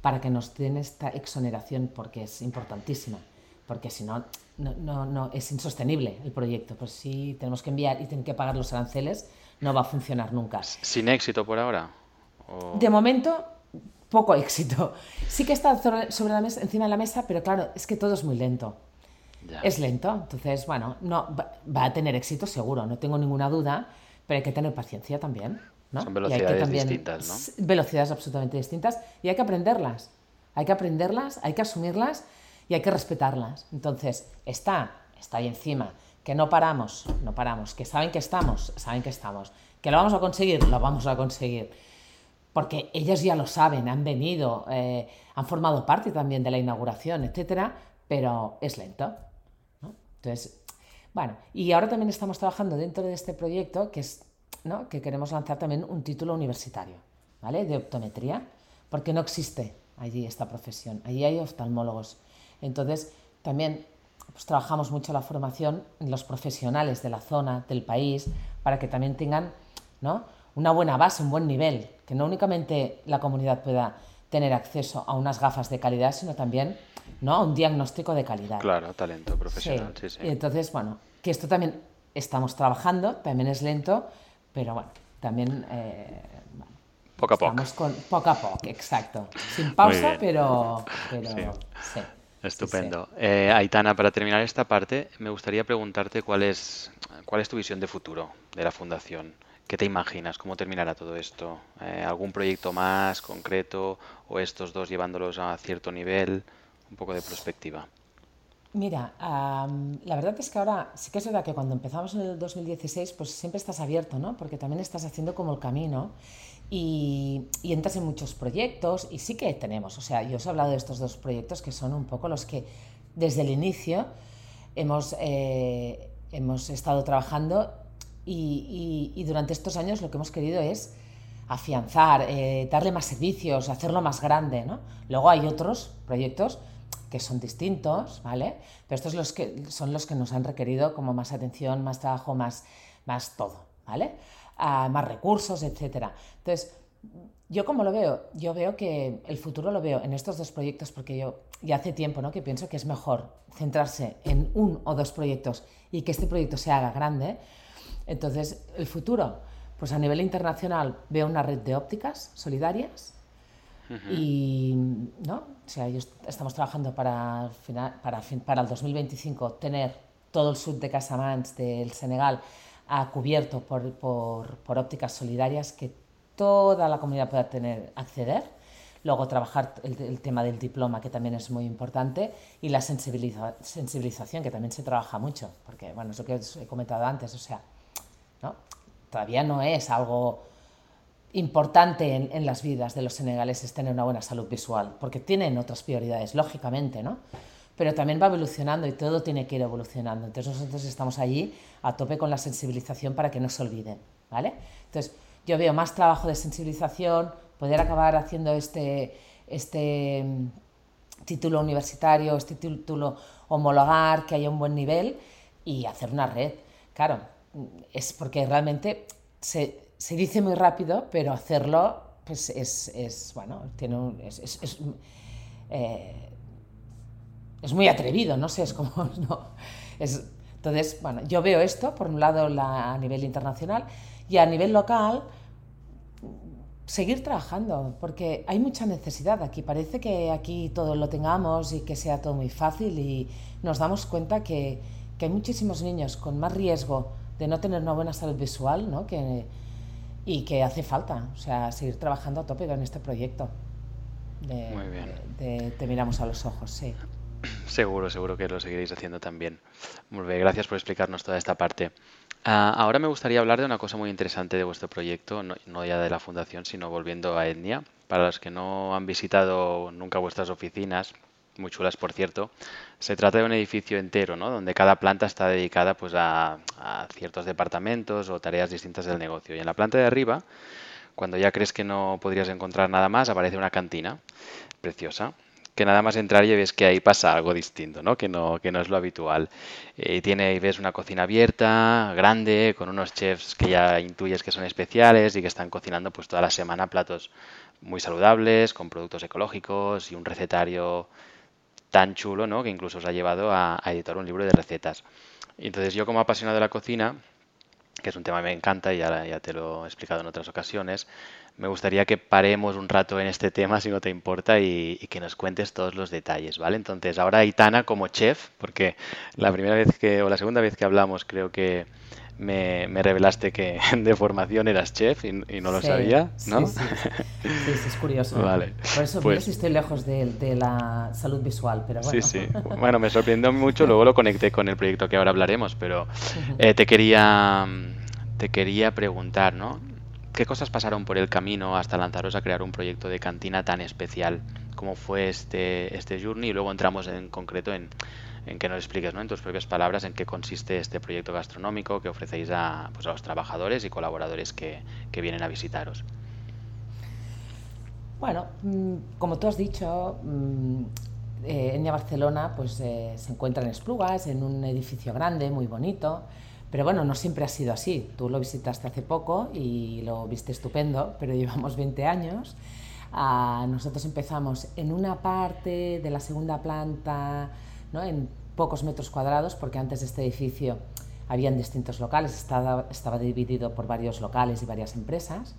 para que nos den esta exoneración, porque es importantísima, porque si no, no, no, es insostenible el proyecto. Pues si tenemos que enviar y tienen que pagar los aranceles, no va a funcionar nunca. ¿Sin éxito por ahora? De momento, poco éxito. Sí que está sobre la mesa, encima de la mesa, pero claro, es que todo es muy lento. Es lento, entonces, bueno, no, va a tener éxito seguro, no tengo ninguna duda, pero hay que tener paciencia también. ¿no? Son velocidades distintas, ¿no? Velocidades absolutamente distintas y hay que aprenderlas. Hay que aprenderlas, hay que asumirlas y hay que respetarlas. Entonces, está, está ahí encima, que no paramos, no paramos, que saben que estamos, saben que estamos, que lo vamos a conseguir, lo vamos a conseguir. Porque ellos ya lo saben, han venido, eh, han formado parte también de la inauguración, etcétera, pero es lento. ¿no? Entonces, bueno, y ahora también estamos trabajando dentro de este proyecto que es ¿no? que queremos lanzar también un título universitario, ¿vale? De optometría, porque no existe allí esta profesión. Allí hay oftalmólogos. Entonces, también pues, trabajamos mucho la formación en los profesionales de la zona, del país, para que también tengan ¿no? una buena base, un buen nivel, que no únicamente la comunidad pueda tener acceso a unas gafas de calidad, sino también ¿no? un diagnóstico de calidad. Claro, talento profesional, sí, sí. Y entonces, bueno, que esto también estamos trabajando, también es lento, pero bueno, también... Eh, poco a poco. Con, poco a poco, exacto. Sin pausa, <laughs> pero, sí. Estupendo. Eh, Aitana, para terminar esta parte, me gustaría preguntarte cuál es, cuál es tu visión de futuro de la Fundación. ¿Qué te imaginas? ¿Cómo terminará todo esto? Eh, ¿Algún proyecto más concreto o estos dos llevándolos a cierto nivel? Un poco de perspectiva. Mira, la verdad es que ahora sí que es verdad que cuando empezamos en el 2016, pues siempre estás abierto, ¿no? Porque también estás haciendo como el camino y, entras en muchos proyectos y sí que tenemos, o sea, yo os he hablado de estos dos proyectos que son un poco los que desde el inicio hemos, eh, hemos estado trabajando y, durante estos años lo que hemos querido es afianzar, eh, darle más servicios, hacerlo más grande, ¿no? Luego hay otros proyectos que son distintos, ¿vale? Pero estos los que, son los que nos han requerido como más atención, más trabajo, más, más todo, ¿vale? Ah, más recursos, etc. Entonces, yo como lo veo, yo veo que el futuro lo veo en estos dos proyectos porque yo ya hace tiempo ¿no? que pienso que es mejor centrarse en un o dos proyectos y que este proyecto se haga grande. Entonces, el futuro, pues a nivel internacional veo una red de ópticas solidarias y, ¿no? O sea, estamos trabajando para, para, para el 2025 tener todo el sur de Casamance del Senegal a cubierto por, por, por, ópticas solidarias que toda la comunidad pueda tener, acceder. Luego trabajar el, tema del diploma, que también es muy importante, y la sensibilización, que también se trabaja mucho, porque, bueno, es lo que os he comentado antes, o sea, ¿no? todavía no es algo importante en, las vidas de los senegaleses tener una buena salud visual, porque tienen otras prioridades, lógicamente, ¿no? Pero también va evolucionando y todo tiene que ir evolucionando. Entonces nosotros estamos allí a tope con la sensibilización para que no se olviden, ¿vale? Entonces yo veo más trabajo de sensibilización, poder acabar haciendo este, este mm, título universitario, este título homologar, que haya un buen nivel y hacer una red. Claro, es porque realmente se, se dice muy rápido, pero hacerlo pues es, es bueno, tiene es, es, eh, es, muy atrevido, no sé, es como... <laughs> No, es, entonces, bueno, yo veo esto, por un lado la, a nivel internacional y a nivel local, seguir trabajando, porque hay mucha necesidad aquí. Parece que aquí todo lo tengamos y que sea todo muy fácil y nos damos cuenta que, que hay muchísimos niños con más riesgo de no tener una buena salud visual, ¿no? que, y que hace falta, o sea, seguir trabajando a tope con este proyecto. De, Muy bien. De, Te miramos a los ojos, sí. Seguro, seguro que lo seguiréis haciendo también. Muy bien, gracias por explicarnos toda esta parte. Ah, ahora me gustaría hablar de una cosa muy interesante de vuestro proyecto, no, no, ya de la fundación, sino volviendo a Etnia. Para los que no han visitado nunca vuestras oficinas, muy chulas por cierto. Se trata de un edificio entero, ¿no? Donde cada planta está dedicada pues a, ciertos departamentos o tareas distintas del negocio. Y en la planta de arriba, cuando ya crees que no podrías encontrar nada más, aparece una cantina preciosa que nada más entrar y ves que ahí pasa algo distinto, ¿no? Que no, que no es lo habitual. Eh, tiene, y ves una cocina abierta, grande, con unos chefs que ya intuyes que son especiales y que están cocinando pues toda la semana platos muy saludables, con productos ecológicos y un recetario tan chulo, ¿no? Que incluso os ha llevado a, editar un libro de recetas. entonces yo como apasionado de la cocina, que es un tema que me encanta y ya, te lo he explicado en otras ocasiones, me gustaría que paremos un rato en este tema, si no te importa, y, y, que nos cuentes todos los detalles, ¿vale? Entonces, ahora Aitana como chef, porque la primera vez que, o la segunda vez que hablamos, creo que me, revelaste que <laughs> de formación eras chef y, no lo sabía, ¿no? Sí, sí. es curioso. Vale. Por eso pues, estoy lejos de, la salud visual, pero bueno. Sí, sí. Bueno, me sorprendió <laughs> mucho, luego lo conecté con el proyecto que ahora hablaremos, pero eh, te quería te quería preguntar, ¿no? ¿Qué cosas pasaron por el camino hasta lanzaros a crear un proyecto de cantina tan especial? ¿Cómo fue este, este journey? Y luego entramos en concreto en en que nos expliques ¿no? en tus propias palabras en qué consiste este proyecto gastronómico que ofrecéis a, pues, los trabajadores y colaboradores que, vienen a visitaros. Bueno, mm, como tú has dicho, mm, eh, Enya Barcelona pues, eh, se encuentra en Esplugas, en un edificio grande, muy bonito, pero bueno, no siempre ha sido así. Tú lo visitaste hace poco y lo viste estupendo, pero <laughs> llevamos 20 años. Ah, nosotros empezamos en una parte de la segunda planta, en pocos metros cuadrados, porque antes de este edificio habían distintos locales, estaba, estaba dividido por varios locales y varias empresas.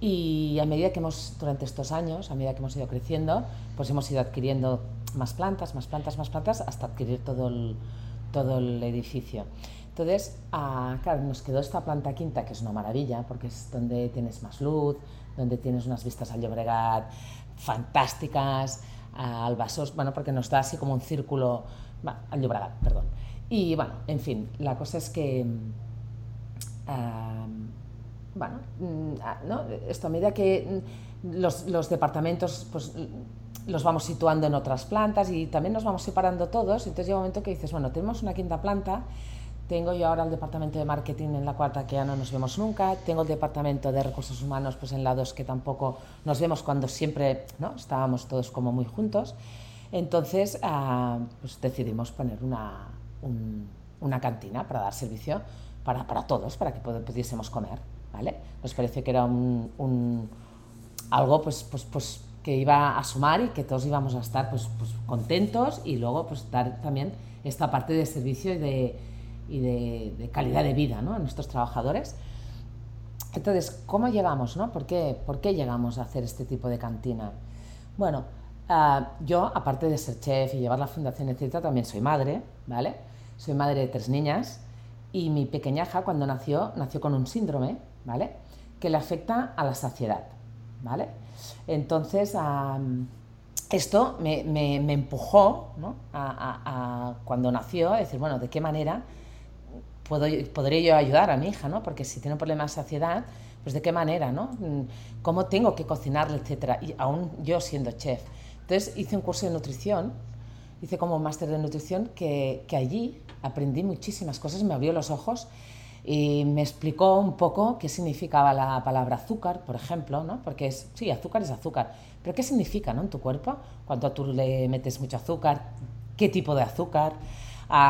Y a medida que hemos, durante estos años, a medida que hemos ido creciendo, pues hemos ido adquiriendo más plantas, más plantas, más plantas, hasta adquirir todo el, todo el edificio. Entonces, ah, claro, nos quedó esta planta quinta, que es una maravilla, porque es donde tienes más luz, donde tienes unas vistas al Llobregat fantásticas, al Basos, bueno, porque nos da así como un círculo, al Llobregat, perdón. Y bueno, en fin, la cosa es que, bueno, mm, ah, ¿no? esto a medida que los, los departamentos, pues los vamos situando en otras plantas y también nos vamos separando todos, entonces llega un momento que dices, bueno, tenemos una quinta planta, tengo yo ahora el departamento de marketing en la cuarta que ya no nos vemos nunca, tengo el departamento de recursos humanos pues en la dos que tampoco nos vemos cuando siempre ¿no? estábamos todos como muy juntos, entonces ah, pues decidimos poner una, una cantina para dar servicio para, para, todos, para que pudiésemos comer, ¿vale? Nos pareció que era un, algo pues, pues, pues que iba a sumar y que todos íbamos a estar pues, pues contentos y luego pues dar también esta parte de servicio y de, y de, calidad de vida ¿no? a nuestros trabajadores. Entonces, ¿cómo llegamos? No? ¿Por, qué, ¿Por qué llegamos a hacer este tipo de cantina? Bueno, ah, yo, aparte de ser chef y llevar la fundación, etc., también soy madre, ¿vale? Soy madre de tres niñas y mi pequeñaja cuando nació, nació con un síndrome, ¿vale? Que le afecta a la saciedad, ¿vale? Entonces, esto me, empujó, ¿no? a, cuando nació, a decir, bueno, ¿de qué manera puedo, podré yo ayudar a mi hija, ¿no? Porque si tiene un problema de saciedad, pues de qué manera, ¿no? ¿Cómo tengo que cocinarle, etcétera? Y aún yo siendo chef. Entonces hice un curso de nutrición, hice como un máster de nutrición que, que allí aprendí muchísimas cosas, me abrió los ojos y me explicó un poco qué significaba la palabra azúcar, por ejemplo, ¿no? porque es, sí, azúcar es azúcar, pero ¿qué significa ¿no? en tu cuerpo cuando tú le metes mucho azúcar? ¿Qué tipo de azúcar?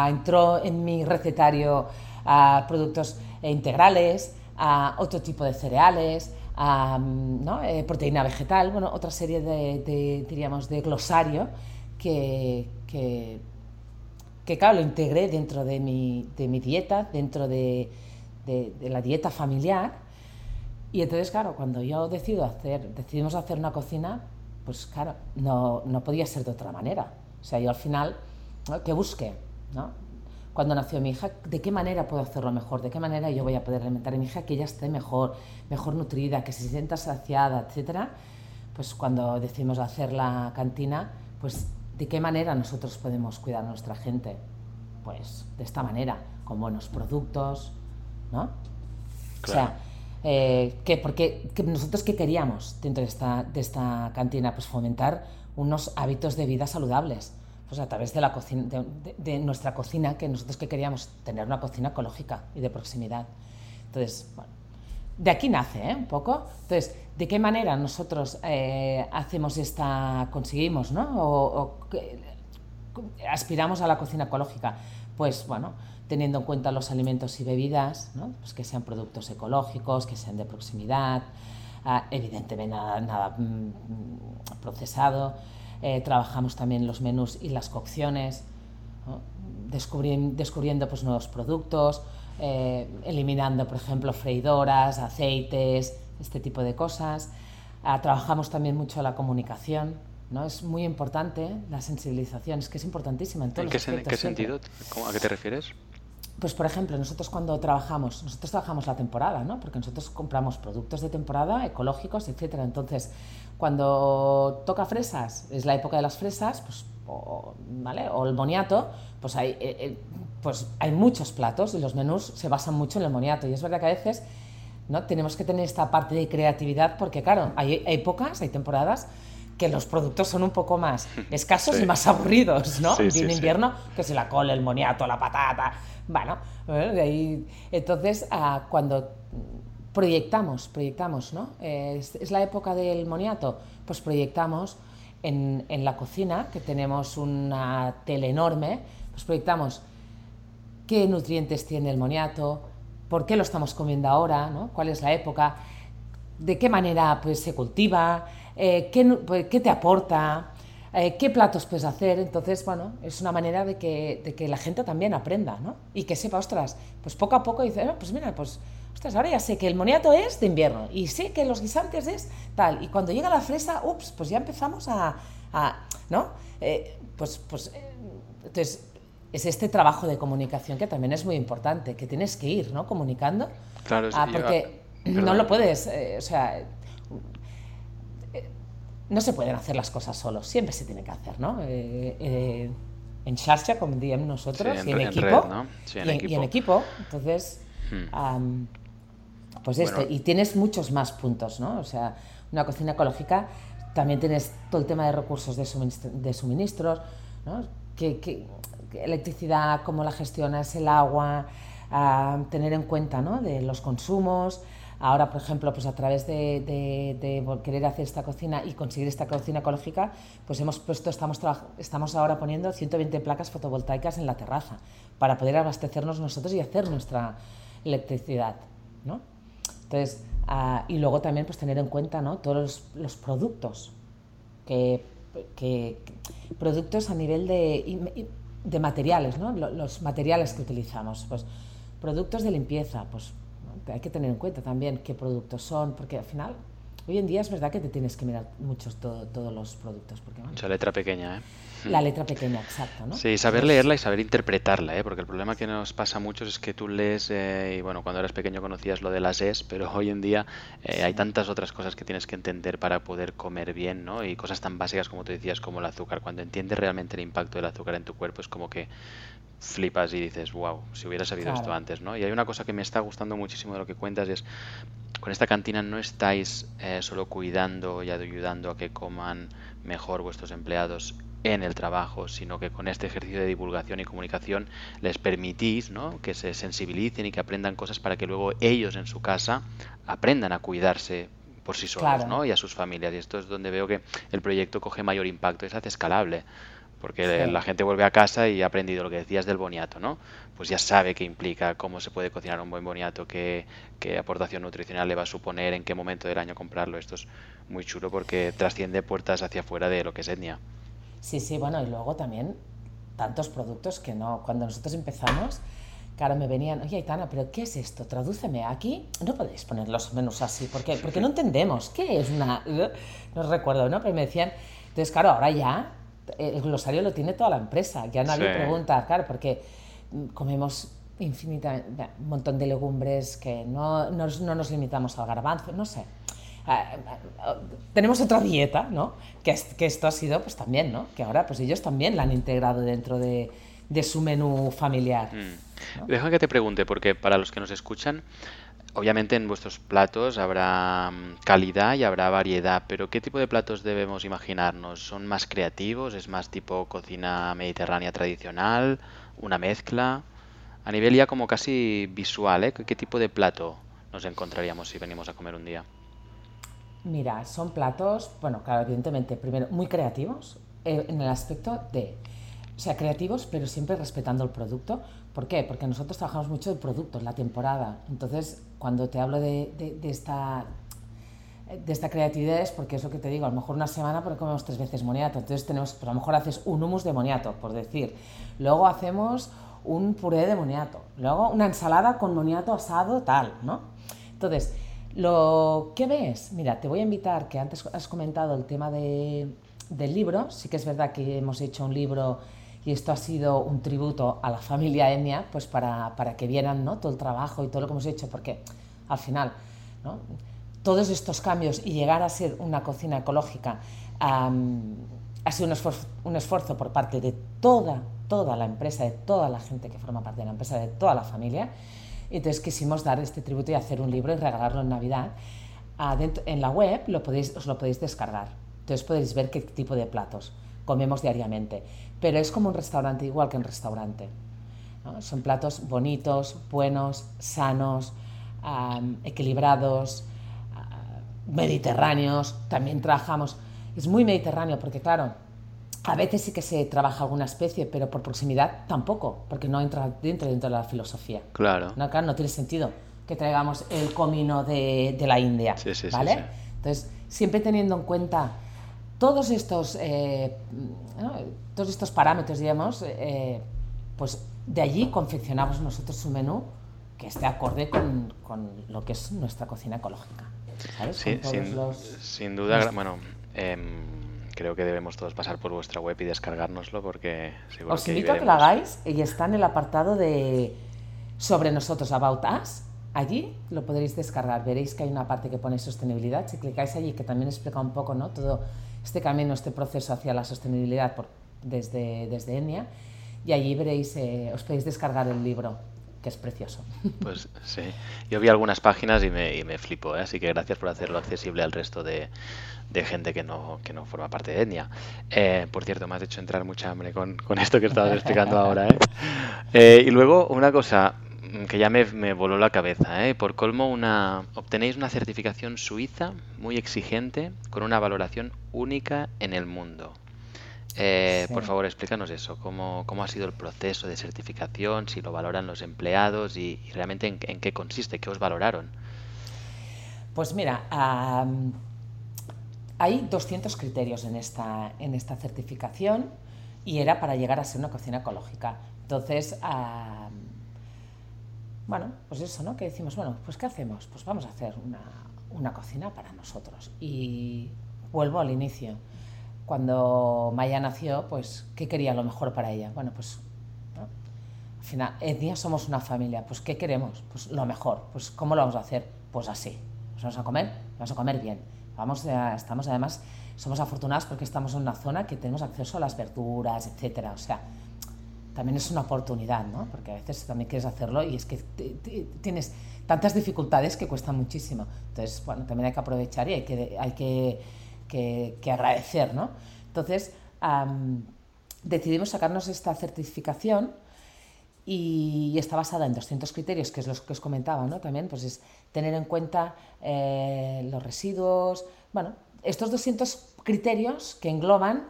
Entró en mi recetario ah, productos integrales, ah, otro tipo de cereales, ¿no? Eh, proteína vegetal, bueno, otra serie de, diríamos, de glosario que, que que claro, lo integré dentro de mi, de mi dieta, dentro de, de, la dieta familiar. Y entonces, claro, cuando yo decido hacer, decidimos hacer una cocina, pues claro, no, no podía ser de otra manera. O sea, yo al final, que busqué, ¿no? Cuando nació mi hija, ¿de qué manera puedo hacerlo mejor? ¿De qué manera yo voy a poder alimentar a mi hija que ella esté mejor, mejor nutrida, que se sienta saciada, etcétera? Pues cuando decidimos hacer la cantina, pues ¿De qué manera nosotros podemos cuidar a nuestra gente? Pues de esta manera, con buenos productos, ¿no? O sea, eh, ¿qué, porque nosotros qué queríamos dentro de esta, de esta cantina? Pues fomentar unos hábitos de vida saludables. Pues a través de, la cocina, de, nuestra cocina, que nosotros que queríamos tener una cocina ecológica y de proximidad. Entonces, bueno, de aquí nace ¿eh? un poco. Entonces, ¿de qué manera nosotros eh, hacemos esta, conseguimos, ¿no? O, aspiramos a la cocina ecológica? Pues bueno, teniendo en cuenta los alimentos y bebidas, ¿no? pues que sean productos ecológicos, que sean de proximidad, ah, evidentemente nada, nada mm, procesado. Eh, trabajamos también los menús y las cocciones, descubriendo, descubriendo pues, nuevos productos. Eh, eliminando, por ejemplo, freidoras, aceites, este tipo de cosas. Ah, trabajamos también mucho la comunicación, ¿no? Es muy importante la sensibilización, es que es importantísima en todos ¿En qué, ¿En qué sentido? ¿A qué te refieres? Pues por ejemplo, nosotros cuando trabajamos, nosotros trabajamos la temporada, ¿no? Porque nosotros compramos productos de temporada, ecológicos, etcétera. Entonces, cuando toca fresas, es la época de las fresas, pues o, ¿vale? o el boniato, pues hay, eh, eh, pues hay muchos platos y los menús se basan mucho en el boniato. Y es verdad que a veces ¿no? tenemos que tener esta parte de creatividad porque, claro, hay épocas, hay temporadas que los productos son un poco más <laughs> escasos y más aburridos, ¿no? en invierno, que si la col, el moniato, la patata, bueno, de ahí, entonces cuando proyectamos, proyectamos, ¿no? Es, es, la época del moniato, pues proyectamos en, en, la cocina, que tenemos una tele enorme, pues proyectamos qué nutrientes tiene el moniato, por qué lo estamos comiendo ahora, ¿no? cuál es la época, de qué manera pues, se cultiva, eh, qué, pues, qué, te aporta, eh, qué platos puedes hacer. Entonces, bueno, es una manera de que, de que la gente también aprenda, ¿no? Y que sepa, ostras, pues poco a poco dice, pues mira, pues, ostras, ahora ya sé que el moniato es de invierno y sé que los guisantes es tal. Y cuando llega la fresa, ups, pues ya empezamos a, ¿no? Eh, pues, pues, eh, entonces, es este trabajo de comunicación que también es muy importante, que tienes que ir, ¿no? Comunicando. Claro, sí, ah, porque no lo puedes, o sea no se pueden hacer las cosas solos, siempre se tiene que hacer, ¿no? Eh, eh, en charcha, como diríamos nosotros, y, en equipo, y, en equipo. Entonces, hmm. pues esto, y tienes muchos más puntos, ¿no? O sea, una cocina ecológica también tienes todo el tema de recursos de, suministros, ¿no? Que, electricidad, cómo la gestionas, el agua, tener en cuenta, ¿no? De los consumos, Ahora, por ejemplo, pues a través de, querer hacer esta cocina y conseguir esta cocina ecológica, pues hemos puesto, estamos, estamos ahora poniendo 120 placas fotovoltaicas en la terraza para poder abastecernos nosotros y hacer nuestra electricidad, ¿no? Entonces, ah, y luego también pues tener en cuenta ¿no? todos los, productos, que, productos a nivel de, de materiales, ¿no? los materiales que utilizamos, pues productos de limpieza, pues hay que tener en cuenta también qué productos son, porque al final, hoy en día es verdad que te tienes que mirar muchos todos los productos. Porque, Mucha letra pequeña, ¿eh? La letra pequeña, exacto, ¿no? Sí, saber leerla y saber interpretarla, ¿eh? Porque el problema que nos pasa a muchos es que tú lees, eh, y bueno, cuando eras pequeño conocías lo de las es, pero hoy en día eh, hay tantas otras cosas que tienes que entender para poder comer bien, ¿no? Y cosas tan básicas como tú decías, como el azúcar. Cuando entiendes realmente el impacto del azúcar en tu cuerpo, es como que flipas y dices, wow, si hubiera sabido esto antes, ¿no? Y hay una cosa que me está gustando muchísimo de lo que cuentas y es, con esta cantina no estáis eh, solo cuidando y ayudando a que coman mejor vuestros empleados en el trabajo, sino que con este ejercicio de divulgación y comunicación les permitís ¿no? que se sensibilicen y que aprendan cosas para que luego ellos en su casa aprendan a cuidarse por sí solos ¿no? y a sus familias. Y esto es donde veo que el proyecto coge mayor impacto y se hace escalable porque la gente vuelve a casa y ha aprendido lo que decías del boniato, ¿no? Pues ya sabe qué implica, cómo se puede cocinar un buen boniato, qué, qué, aportación nutricional le va a suponer, en qué momento del año comprarlo. Esto es muy chulo porque trasciende puertas hacia afuera de lo que es etnia. Sí, sí, bueno, y luego también tantos productos que no, cuando nosotros empezamos, claro, me venían, oye, Aitana, pero ¿qué es esto? Tradúceme aquí. No podéis poner los menús así, ¿por qué? Porque no entendemos. ¿Qué es una...? No recuerdo, ¿no? Pero me decían, entonces, claro, ahora ya el glosario lo tiene toda la empresa, ya nadie pregunta, claro, porque comemos infinitamente, un montón de legumbres que no, no, no nos limitamos al garbanzo, no sé. Ah, tenemos otra dieta, ¿no? Que, que, esto ha sido, pues también, ¿no? Que ahora, pues ellos también la han integrado dentro de, de su menú familiar. Mm. Deja que te pregunte, porque para los que nos escuchan, Obviamente en vuestros platos habrá mm, calidad y habrá variedad, pero ¿qué tipo de platos debemos imaginarnos? ¿Son más creativos? ¿Es más tipo cocina mediterránea tradicional? ¿Una mezcla? A nivel ya como casi visual, ¿eh? ¿qué tipo de plato nos encontraríamos si venimos a comer un día? Mira, son platos, bueno, claro, evidentemente, primero, muy creativos eh, en el aspecto de, o sea, creativos, pero siempre respetando el producto. ¿Por qué? Porque nosotros trabajamos mucho de productos, la temporada. Entonces, cuando te hablo de, de, esta de esta creatividad es porque es lo que te digo, a lo mejor una semana porque comemos tres veces moniato, entonces tenemos, pero a lo mejor haces un humus de moniato, por decir, luego hacemos un puré de moniato, luego una ensalada con moniato asado, tal, ¿no? Entonces, lo que ves, mira, te voy a invitar, que antes has comentado el tema de, del libro, sí que es verdad que hemos hecho un libro y esto ha sido un tributo a la familia Enya, pues para, para, que vieran ¿no? todo el trabajo y todo lo que hemos hecho, porque al final ¿no? todos estos cambios y llegar a ser una cocina ecológica ha sido un esfuerzo, un esfuerzo por parte de toda, toda la empresa, de toda la gente que forma parte de la empresa, de toda la familia. Y entonces quisimos dar este tributo y hacer un libro y regalarlo en Navidad. en la web lo podéis, os lo podéis descargar. Entonces podéis ver qué tipo de platos comemos diariamente. Pero es como un restaurante, igual que un restaurante. Son platos bonitos, buenos, sanos, equilibrados, mediterráneos. También trabajamos. Es muy mediterráneo porque, claro, a veces sí que se trabaja alguna especie, pero por proximidad tampoco, porque no entra dentro, dentro de la filosofía. Claro. No, claro, no tiene sentido que traigamos el comino de, de la India. ¿Vale? Entonces, siempre teniendo en cuenta todos estos, eh, todos estos parámetros, digamos, eh, pues de allí confeccionamos nosotros un menú que esté acorde con, con lo que es nuestra cocina ecológica. ¿sabes? Sí, sin, los- sin duda, bueno, em, creo que debemos todos pasar por vuestra web y descargárnoslo porque seguro Os que invito a que lo hagáis y está en el apartado de sobre nosotros, About Us. Allí lo podréis descargar. Veréis que hay una parte que pone sostenibilidad. Si clicáis allí, que también explica un poco ¿no? todo este camino, este proceso hacia la sostenibilidad por- desde, desde ENIA. Y allí veréis, eh, os podéis descargar el libro, que es precioso. <laughs> Pues sí, yo vi algunas páginas y me, y me flipo, ¿eh? así que gracias por hacerlo accesible al resto de, de gente que no, que no forma parte de Etnia. Eh, por cierto, me has hecho entrar mucha hambre con, con esto que estabas explicando ahora. ¿eh? Eh, y luego una cosa que ya me, me voló la cabeza, por colmo una, obtenéis una certificación suiza muy exigente con una valoración única en el mundo. Eh, Sí. Por favor, explícanos eso, cómo, cómo ha sido el proceso de certificación, si lo valoran los empleados y, y realmente en, en qué consiste, qué os valoraron. Pues mira, hay 200 criterios en esta, en esta certificación y era para llegar a ser una cocina ecológica. Entonces, bueno, pues eso, ¿no? Que decimos, bueno, pues ¿qué hacemos? Pues vamos a hacer una, una cocina para nosotros. Y vuelvo al inicio. Cuando Maya nació, pues, ¿qué quería lo mejor para ella? Bueno, pues. Al final, Etnia somos una familia. Pues, ¿qué queremos? Pues lo mejor. Pues, ¿cómo lo vamos a hacer? Pues así. Pues vamos a comer, vamos a comer bien. Vamos a- estamos además, somos afortunados porque estamos en una zona que tenemos acceso a las verduras, etcétera. O sea, también es una oportunidad, ¿no? Porque a veces también quieres hacerlo y es que tienes tantas dificultades que cuesta muchísimo. Entonces, bueno, también hay que aprovechar y hay que, hay que, que- que agradecer, ¿no? Entonces, am, decidimos sacarnos esta certificación y está basada en 200 criterios, que es los que os comentaba, ¿no? También, pues es tener en cuenta eh, los residuos, bueno, estos 200 criterios que engloban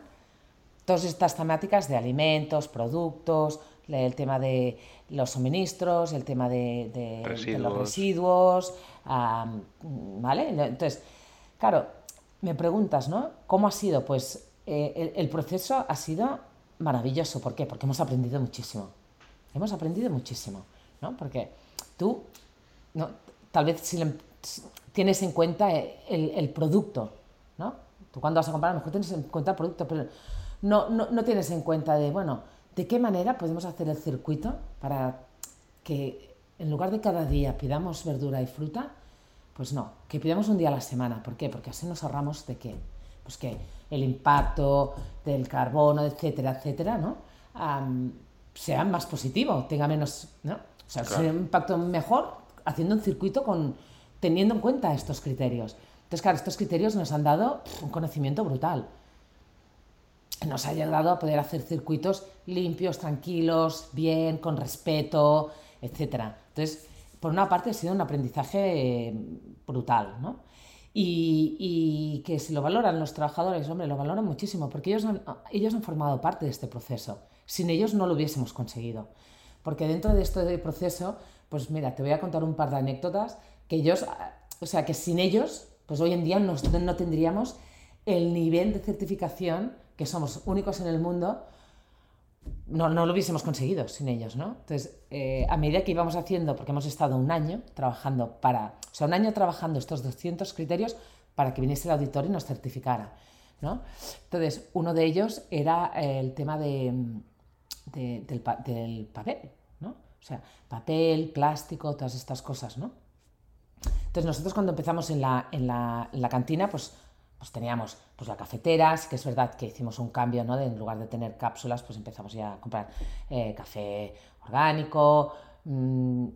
todas estas temáticas de alimentos, productos, el tema de los suministros, el tema de, de- de los Residuos. am, ¿vale? Entonces, claro, me preguntas, ¿no? ¿Cómo ha sido? Pues eh, el, el proceso ha sido maravilloso. ¿Por qué? Porque hemos aprendido muchísimo. Hemos aprendido muchísimo, ¿no? Porque tú, ¿no? tal vez si si tienes en cuenta el, el producto, ¿no? Tú cuando vas a comprar a lo mejor tienes en cuenta el producto, pero no, no, no tienes en cuenta de, bueno, ¿de qué manera podemos hacer el circuito para que en lugar de cada día pidamos verdura y fruta, pues no, que pidamos un día a la semana. ¿Por qué? Porque así nos ahorramos de qué? Pues que el impacto del carbono, etcétera, etcétera, ¿no? Sea más positivo, tenga menos, ¿no? O sea, Claro. sea un impacto mejor haciendo un circuito con teniendo en cuenta estos criterios. Entonces, claro, estos criterios nos han dado un conocimiento brutal. Nos ha ayudado a poder hacer circuitos limpios, tranquilos, bien, con respeto, etcétera. Entonces, por una parte ha sido un aprendizaje eh, brutal, ¿no? Y, y que se lo valoran los trabajadores, hombre, lo valoran muchísimo, porque ellos han, ellos han formado parte de este proceso. Sin ellos no lo hubiésemos conseguido. Porque dentro de este proceso, pues mira, te voy a contar un par de anécdotas que ellos, ah, o sea, que sin ellos, pues hoy en día nos- no tendríamos el nivel de certificación que somos únicos en el mundo, no, no lo hubiésemos conseguido sin ellos, ¿no? Entonces, eh, a medida que íbamos haciendo, porque hemos estado un año trabajando para, o sea, un año trabajando estos 200 criterios para que viniese el auditor y nos certificara, ¿no? Entonces, uno de ellos era el tema de, de- del, pa- del papel, ¿no? O sea, papel, plástico, todas estas cosas, ¿no? Entonces nosotros cuando empezamos en la, en la, la cantina, pues, pues teníamos pues la cafetera, sí que es verdad que hicimos un cambio, ¿no? De, en lugar de tener cápsulas, pues empezamos ya a comprar eh, café orgánico, mm,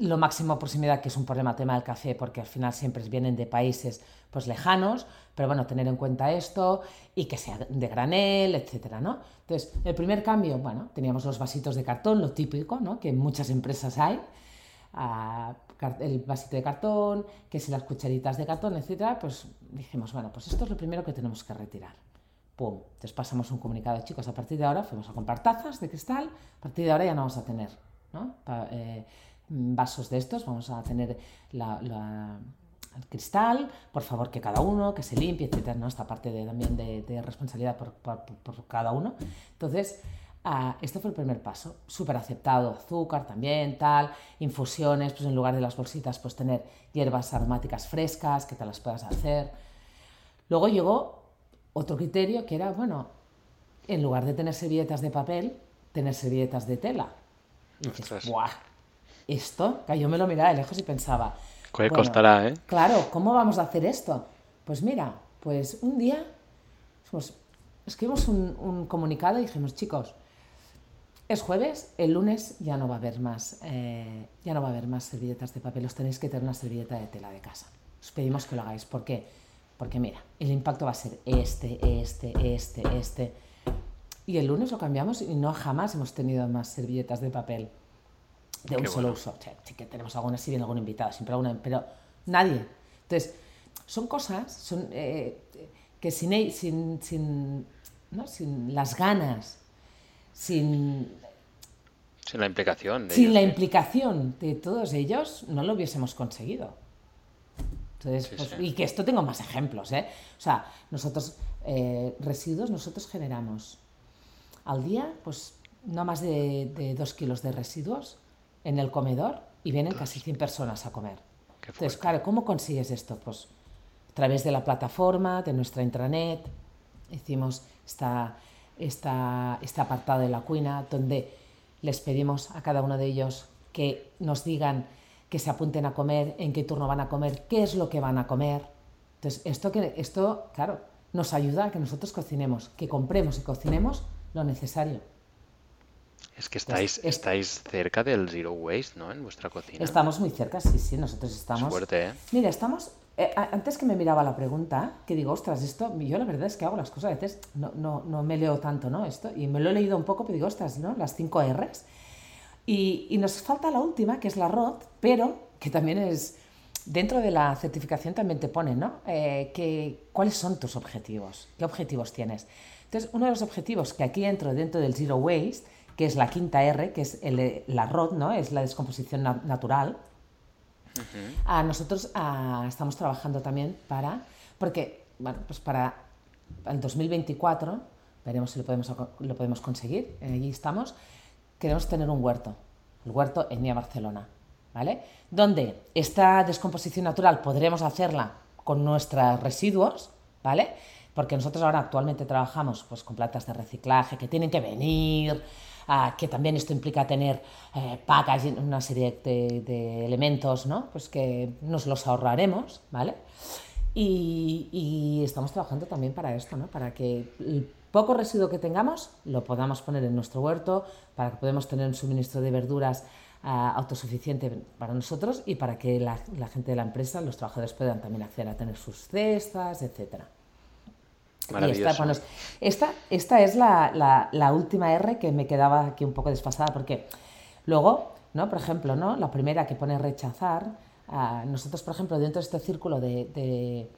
lo máximo proximidad, que es un problema tema del café, porque al final siempre vienen de países pues lejanos, pero bueno, tener en cuenta esto y que sea de granel, etcétera, ¿no? Entonces, el primer cambio, bueno, teníamos los vasitos de cartón, lo típico, ¿no? Que en muchas empresas hay, a car- el vasito de cartón, que si las cucharitas de cartón, etcétera, pues dijimos, bueno, pues esto es lo primero que tenemos que retirar. Pum, entonces pasamos un comunicado, chicos, a partir de ahora fuimos a comprar tazas de cristal, a partir de ahora ya no vamos a tener ¿no? Pa- eh, vasos de estos, vamos a tener la- cristal, por favor que cada uno, que se limpie, etcétera, ¿no? Esta parte de, también de, responsabilidad por, por, cada uno. Entonces, uh, este fue el primer paso, súper aceptado, azúcar también, tal, infusiones, pues en lugar de las bolsitas, pues tener hierbas aromáticas frescas, que te las puedas hacer. Luego llegó otro criterio que era, bueno, en lugar de tener servilletas de papel, tener servilletas de tela. Dices, ¡buah! Esto, que yo me lo miraba de lejos y pensaba, ¿Qué costará, eh? Claro, ¿cómo vamos a hacer esto? Pues mira, pues un día pues, escribimos un, comunicado y dijimos, chicos, es jueves, el lunes ya no va a haber más, eh, ya no va a haber más servilletas de papel, os tenéis que tener una servilleta de tela de casa. Os pedimos que lo hagáis. ¿Por qué? Porque mira, el impacto va a ser este, este, este, este. Y el lunes lo cambiamos y no jamás hemos tenido más servilletas de papel de un solo uso. sí que tenemos alguna, si bien algún invitado, siempre alguna, pero nadie. Entonces, son cosas son, eh, que sin, sin, sin, ¿no? sin las ganas, sin... Sin la implicación. sin la implicación de todos ellos, no lo hubiésemos conseguido. Entonces, pues, Y que esto tengo más ejemplos. ¿eh? O sea, nosotros, eh, residuos, nosotros generamos al día, pues no más de, de dos kilos de residuos en el comedor y vienen casi 100 personas a comer. Entonces, claro, ¿cómo consigues esto? Pues a través de la plataforma, de nuestra intranet, hicimos esta, esta, este apartado de la cuina donde les pedimos a cada uno de ellos que nos digan que se apunten a comer, en qué turno van a comer, qué es lo que van a comer. Entonces, esto, que, esto claro, nos ayuda a que nosotros cocinemos, que compremos y cocinemos lo necesario. Es que estáis, estáis cerca del zero waste, ¿no? En vuestra cocina. Estamos muy cerca, sí, sí, nosotros estamos. Suerte, ¿eh? Mira, estamos. Eh, antes que me miraba la pregunta, que digo, ostras, esto, yo la verdad es que hago las cosas, a veces no, no, no me leo tanto, ¿no? Esto, y me lo he leído un poco, pero digo, ostras, ¿no? Las cinco R's. Y, y nos falta la última, que es la ROT, pero que también es. Dentro de la certificación también te pone, ¿no? Eh, que, ¿Cuáles son tus objetivos? ¿Qué objetivos tienes? Entonces, uno de los objetivos que aquí entro dentro del Zero Waste que es la quinta R, que es el, la ROD, ¿no? es la descomposición natural. a nosotros estamos trabajando también para, porque, bueno, pues para el 2024, veremos si lo podemos, lo podemos conseguir, eh, allí estamos, queremos tener un huerto, el huerto en Nia Barcelona, ¿vale? Donde esta descomposición natural podremos hacerla con nuestros residuos, ¿vale? Porque nosotros ahora actualmente trabajamos pues, con plantas de reciclaje que tienen que venir, que también esto implica tener eh, packaging, una serie de, elementos, ¿no? Pues que nos los ahorraremos, ¿vale? Y, estamos trabajando también para esto, ¿no? Para que el poco residuo que tengamos lo podamos poner en nuestro huerto, para que podamos tener un suministro de verduras ah, autosuficiente para nosotros y para que la, la, gente de la empresa, los trabajadores puedan también acceder a tener sus cestas, etcétera. Esta, esta, es la, última R que me quedaba aquí un poco desfasada, porque luego, ¿no? por ejemplo, ¿no? la primera que pone rechazar, nosotros, por ejemplo, dentro de este círculo de,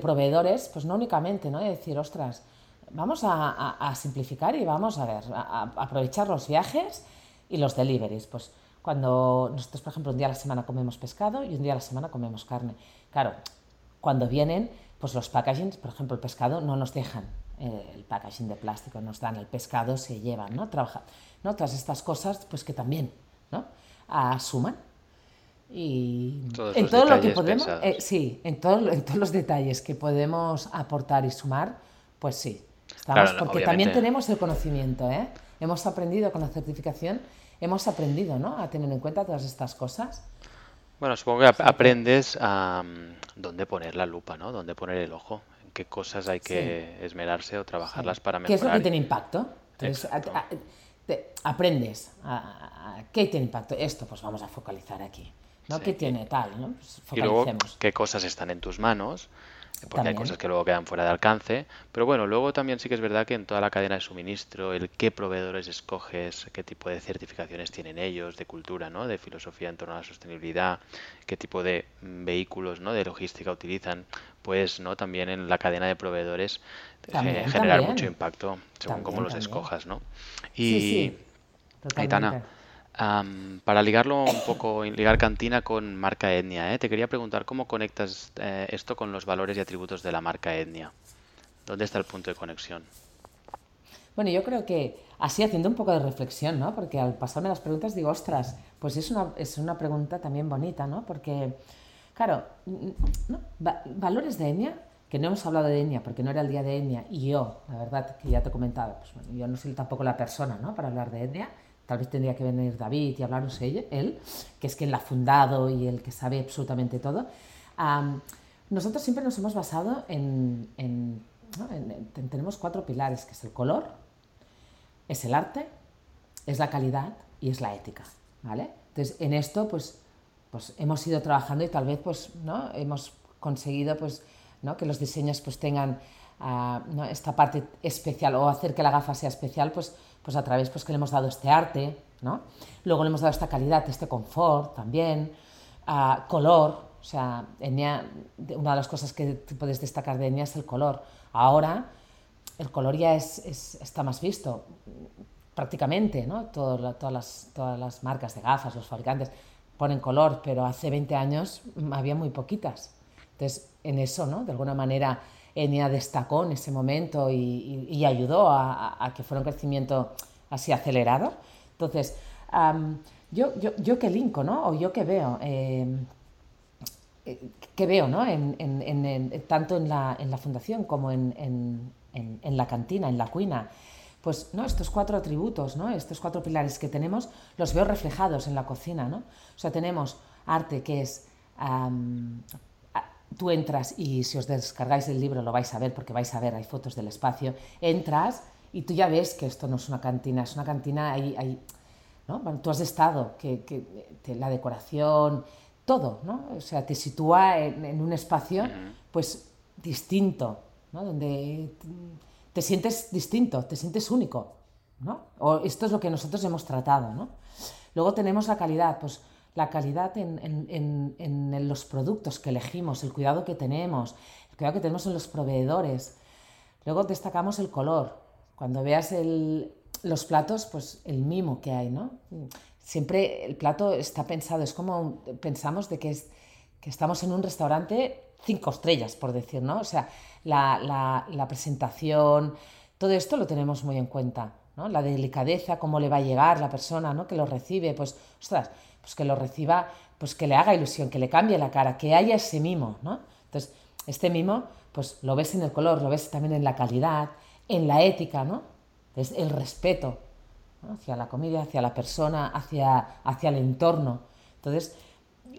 proveedores, pues no únicamente, ¿no? decir, ostras, vamos a, simplificar y vamos a ver, a, aprovechar los viajes y los deliveries. Pues cuando nosotros, por ejemplo, un día a la semana comemos pescado y un día a la semana comemos carne. Claro, cuando vienen pues los packagings, por ejemplo, el pescado no nos dejan eh, el packaging de plástico, nos dan el pescado, se llevan, ¿no? Trabaja, ¿no? Todas estas cosas, pues que también, ¿no? Asuman. Y en todo lo que podemos, eh, sí, en, todo, en todos los detalles que podemos aportar y sumar, pues sí, estamos, porque también tenemos el conocimiento, ¿eh? Hemos aprendido con la certificación, hemos aprendido, ¿no? A tener en cuenta todas estas cosas. Bueno, supongo que aprendes a dónde poner la lupa, ¿no? Dónde poner el ojo, en qué cosas hay que esmerarse o trabajarlas para mejorar. ¿Qué es lo que tiene impacto? Entonces, aprendes a, qué tiene impacto. Esto, pues vamos a focalizar aquí. ¿no? ¿Qué tiene tal? ¿no? Pues y luego, qué cosas están en tus manos porque hay cosas que luego quedan fuera de alcance. Pero bueno, luego también sí que es verdad que en toda la cadena de suministro, el qué proveedores escoges, qué tipo de certificaciones tienen ellos, de cultura, ¿no? de filosofía en torno a la sostenibilidad, qué tipo de mm, vehículos ¿no? de logística utilizan, pues no también en la cadena de proveedores eh, generar mucho impacto según cómo los escojas. ¿no? Y, sí, sí. Aitana, para ligarlo un poco, ligar cantina con marca etnia, ¿eh? te quería preguntar cómo conectas eh, esto con los valores y atributos de la marca etnia. ¿Dónde está el punto de conexión? Bueno, yo creo que así haciendo un poco de reflexión, ¿no? Porque al pasarme las preguntas digo, ostras, pues es una, es una pregunta también bonita, ¿no? Porque, claro, valores de etnia, que no hemos hablado de etnia porque no era el día de etnia, y yo, la verdad, que ya te he comentado, pues bueno, yo no soy tampoco la persona, ¿no? Para hablar de etnia, tal vez tendría que venir David y hablaros él, que es quien la ha fundado y el que sabe absolutamente todo. nosotros siempre nos hemos basado en, en, tenemos cuatro pilares, que es el color, es el arte, es la calidad y es la ética, ¿vale? Entonces, en esto, pues, pues hemos ido trabajando y tal vez, pues, ¿no? Hemos conseguido, pues, ¿no? Que los diseños, pues, tengan ah, esta parte especial o hacer que la gafa sea especial, pues, pues a través, pues, que le hemos dado este arte, ¿no? Luego le hemos dado esta calidad, este confort también, color, o sea, una de las cosas que puedes destacar de Enya es el color. Ahora, el color ya es, está más visto, prácticamente, ¿no? todas, las, todas las marcas de gafas, los fabricantes ponen color, pero hace 20 años había muy poquitas. Entonces, en eso, ¿no? De alguna manera, Enia destacó en ese momento y, ayudó a, que fuera un crecimiento así acelerado. Entonces, yo, yo, yo que linko, ¿no? O yo que veo, em, eh, que veo, ¿no? En, tanto en la, en la fundación como en, en, la cantina, en la cuina, pues no estos cuatro atributos, ¿no? estos cuatro pilares que tenemos, los veo reflejados en la cocina. ¿no? O sea, tenemos arte que es... tú entras y si os descargáis el libro lo vais a ver porque vais a ver, hay fotos del espacio, entras y tú ya ves que esto no es una cantina, es una cantina, hay, hay ¿no? tú has estado, que, que, la decoración, todo, ¿no? O sea, te sitúa en, en un espacio pues distinto, donde te sientes distinto, te sientes único. ¿no? O esto es lo que nosotros hemos tratado. ¿no? Luego tenemos la calidad, pues la calidad en, los productos que elegimos, el cuidado que tenemos, el cuidado que tenemos en los proveedores. Luego destacamos el color. Cuando veas los platos, pues el mimo que hay, ¿no? Siempre el plato está pensado, es como pensamos de que, es, que estamos en un restaurante cinco estrellas, por decir, ¿no? O sea, la, la, presentación, todo esto lo tenemos muy en cuenta, ¿no? La delicadeza, cómo le va a llegar la persona, ¿no? Que lo recibe, pues, ostras, pues que lo reciba, pues que le haga ilusión, que le cambie la cara, que haya ese mimo, ¿no? Entonces, este mimo, pues lo ves en el color, lo ves también en la calidad, en la ética, ¿no? Es el respeto hacia la comida, hacia la persona, hacia, hacia el entorno. Entonces,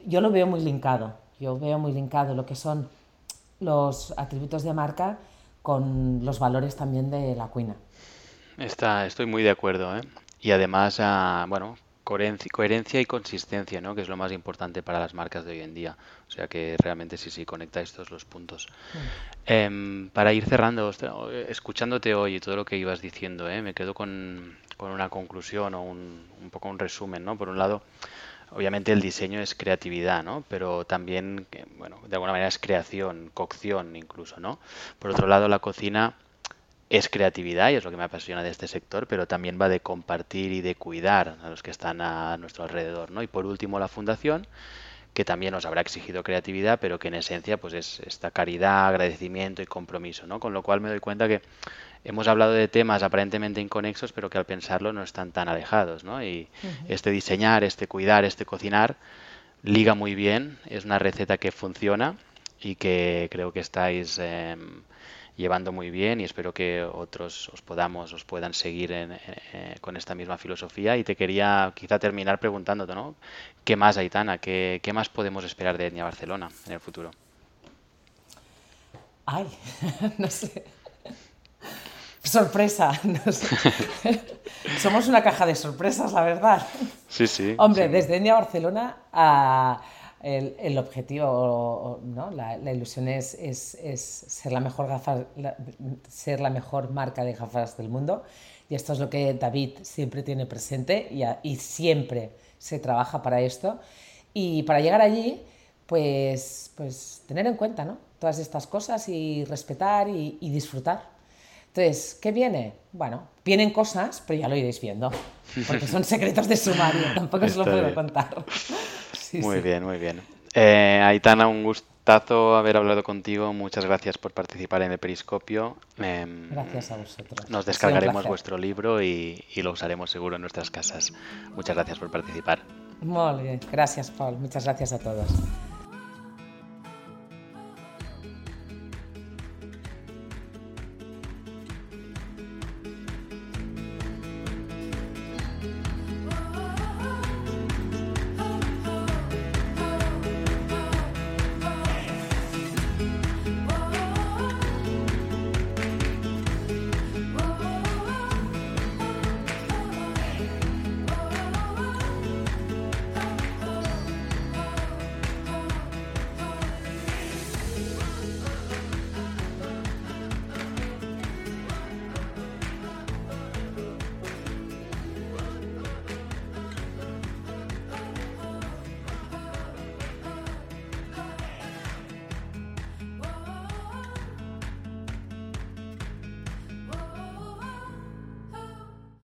yo lo veo muy linkado, yo veo muy linkado lo que son los atributos de marca con los valores también de la cuina. Está, estoy muy de acuerdo. ¿eh? Y además, ah, bueno, coherencia, y consistencia, ¿no? que es lo más importante para las marcas de hoy en día. O sea que realmente sí, sí, conecta estos los puntos. Em, para ir cerrando, escuchándote hoy y todo lo que ibas diciendo, ¿eh? me quedo con, con una conclusión o un, un poco un resumen. ¿no? Por un lado, obviamente el diseño es creatividad, ¿no? Pero también, bueno, de alguna manera es creación, cocción incluso, ¿no? Por otro lado, la cocina es creatividad y es lo que me apasiona de este sector, pero también va de compartir y de cuidar a los que están a nuestro alrededor, ¿no? Y por último, la fundación, que también nos habrá exigido creatividad, pero que en esencia pues es esta caridad, agradecimiento y compromiso, ¿no? Con lo cual me doy cuenta que hemos hablado de temas aparentemente inconexos, pero que al pensarlo no están tan alejados, ¿no? Y este diseñar, este cuidar, este cocinar liga muy bien, es una receta que funciona y que creo que estáis em, llevando muy bien y espero que otros os podamos os puedan seguir eh, con esta misma filosofía y te quería quizá terminar preguntándote ¿no? ¿qué más Aitana? ¿Qué, qué más podemos esperar de Etnia Barcelona en el futuro? Ay, <laughs> no sé sorpresa. <laughs> Somos una caja de sorpresas, la verdad. Sí, sí. Hombre, desde Enya Barcelona a el, objetivo, ¿no? la, ilusión es, ser, la mejor gafa, ser la mejor marca de gafas del mundo. Y esto es lo que David siempre tiene presente y, siempre se trabaja para esto. Y para llegar allí, pues, pues tener en cuenta ¿no? todas estas cosas y respetar y disfrutar Entonces, ¿qué viene? Bueno, vienen cosas, pero ya lo iréis viendo, porque son secretos de sumario, tampoco os lo puedo contar. Muy bien, muy bien. Eh, Aitana, un gustazo haber hablado contigo. Muchas gracias por participar en el Periscopio. Em, gracias a vosotros. Nos descargaremos vuestro libro y, y, lo usaremos seguro en nuestras casas. Muchas gracias por participar. Muy bien. Gracias, Paul. Muchas gracias a todos.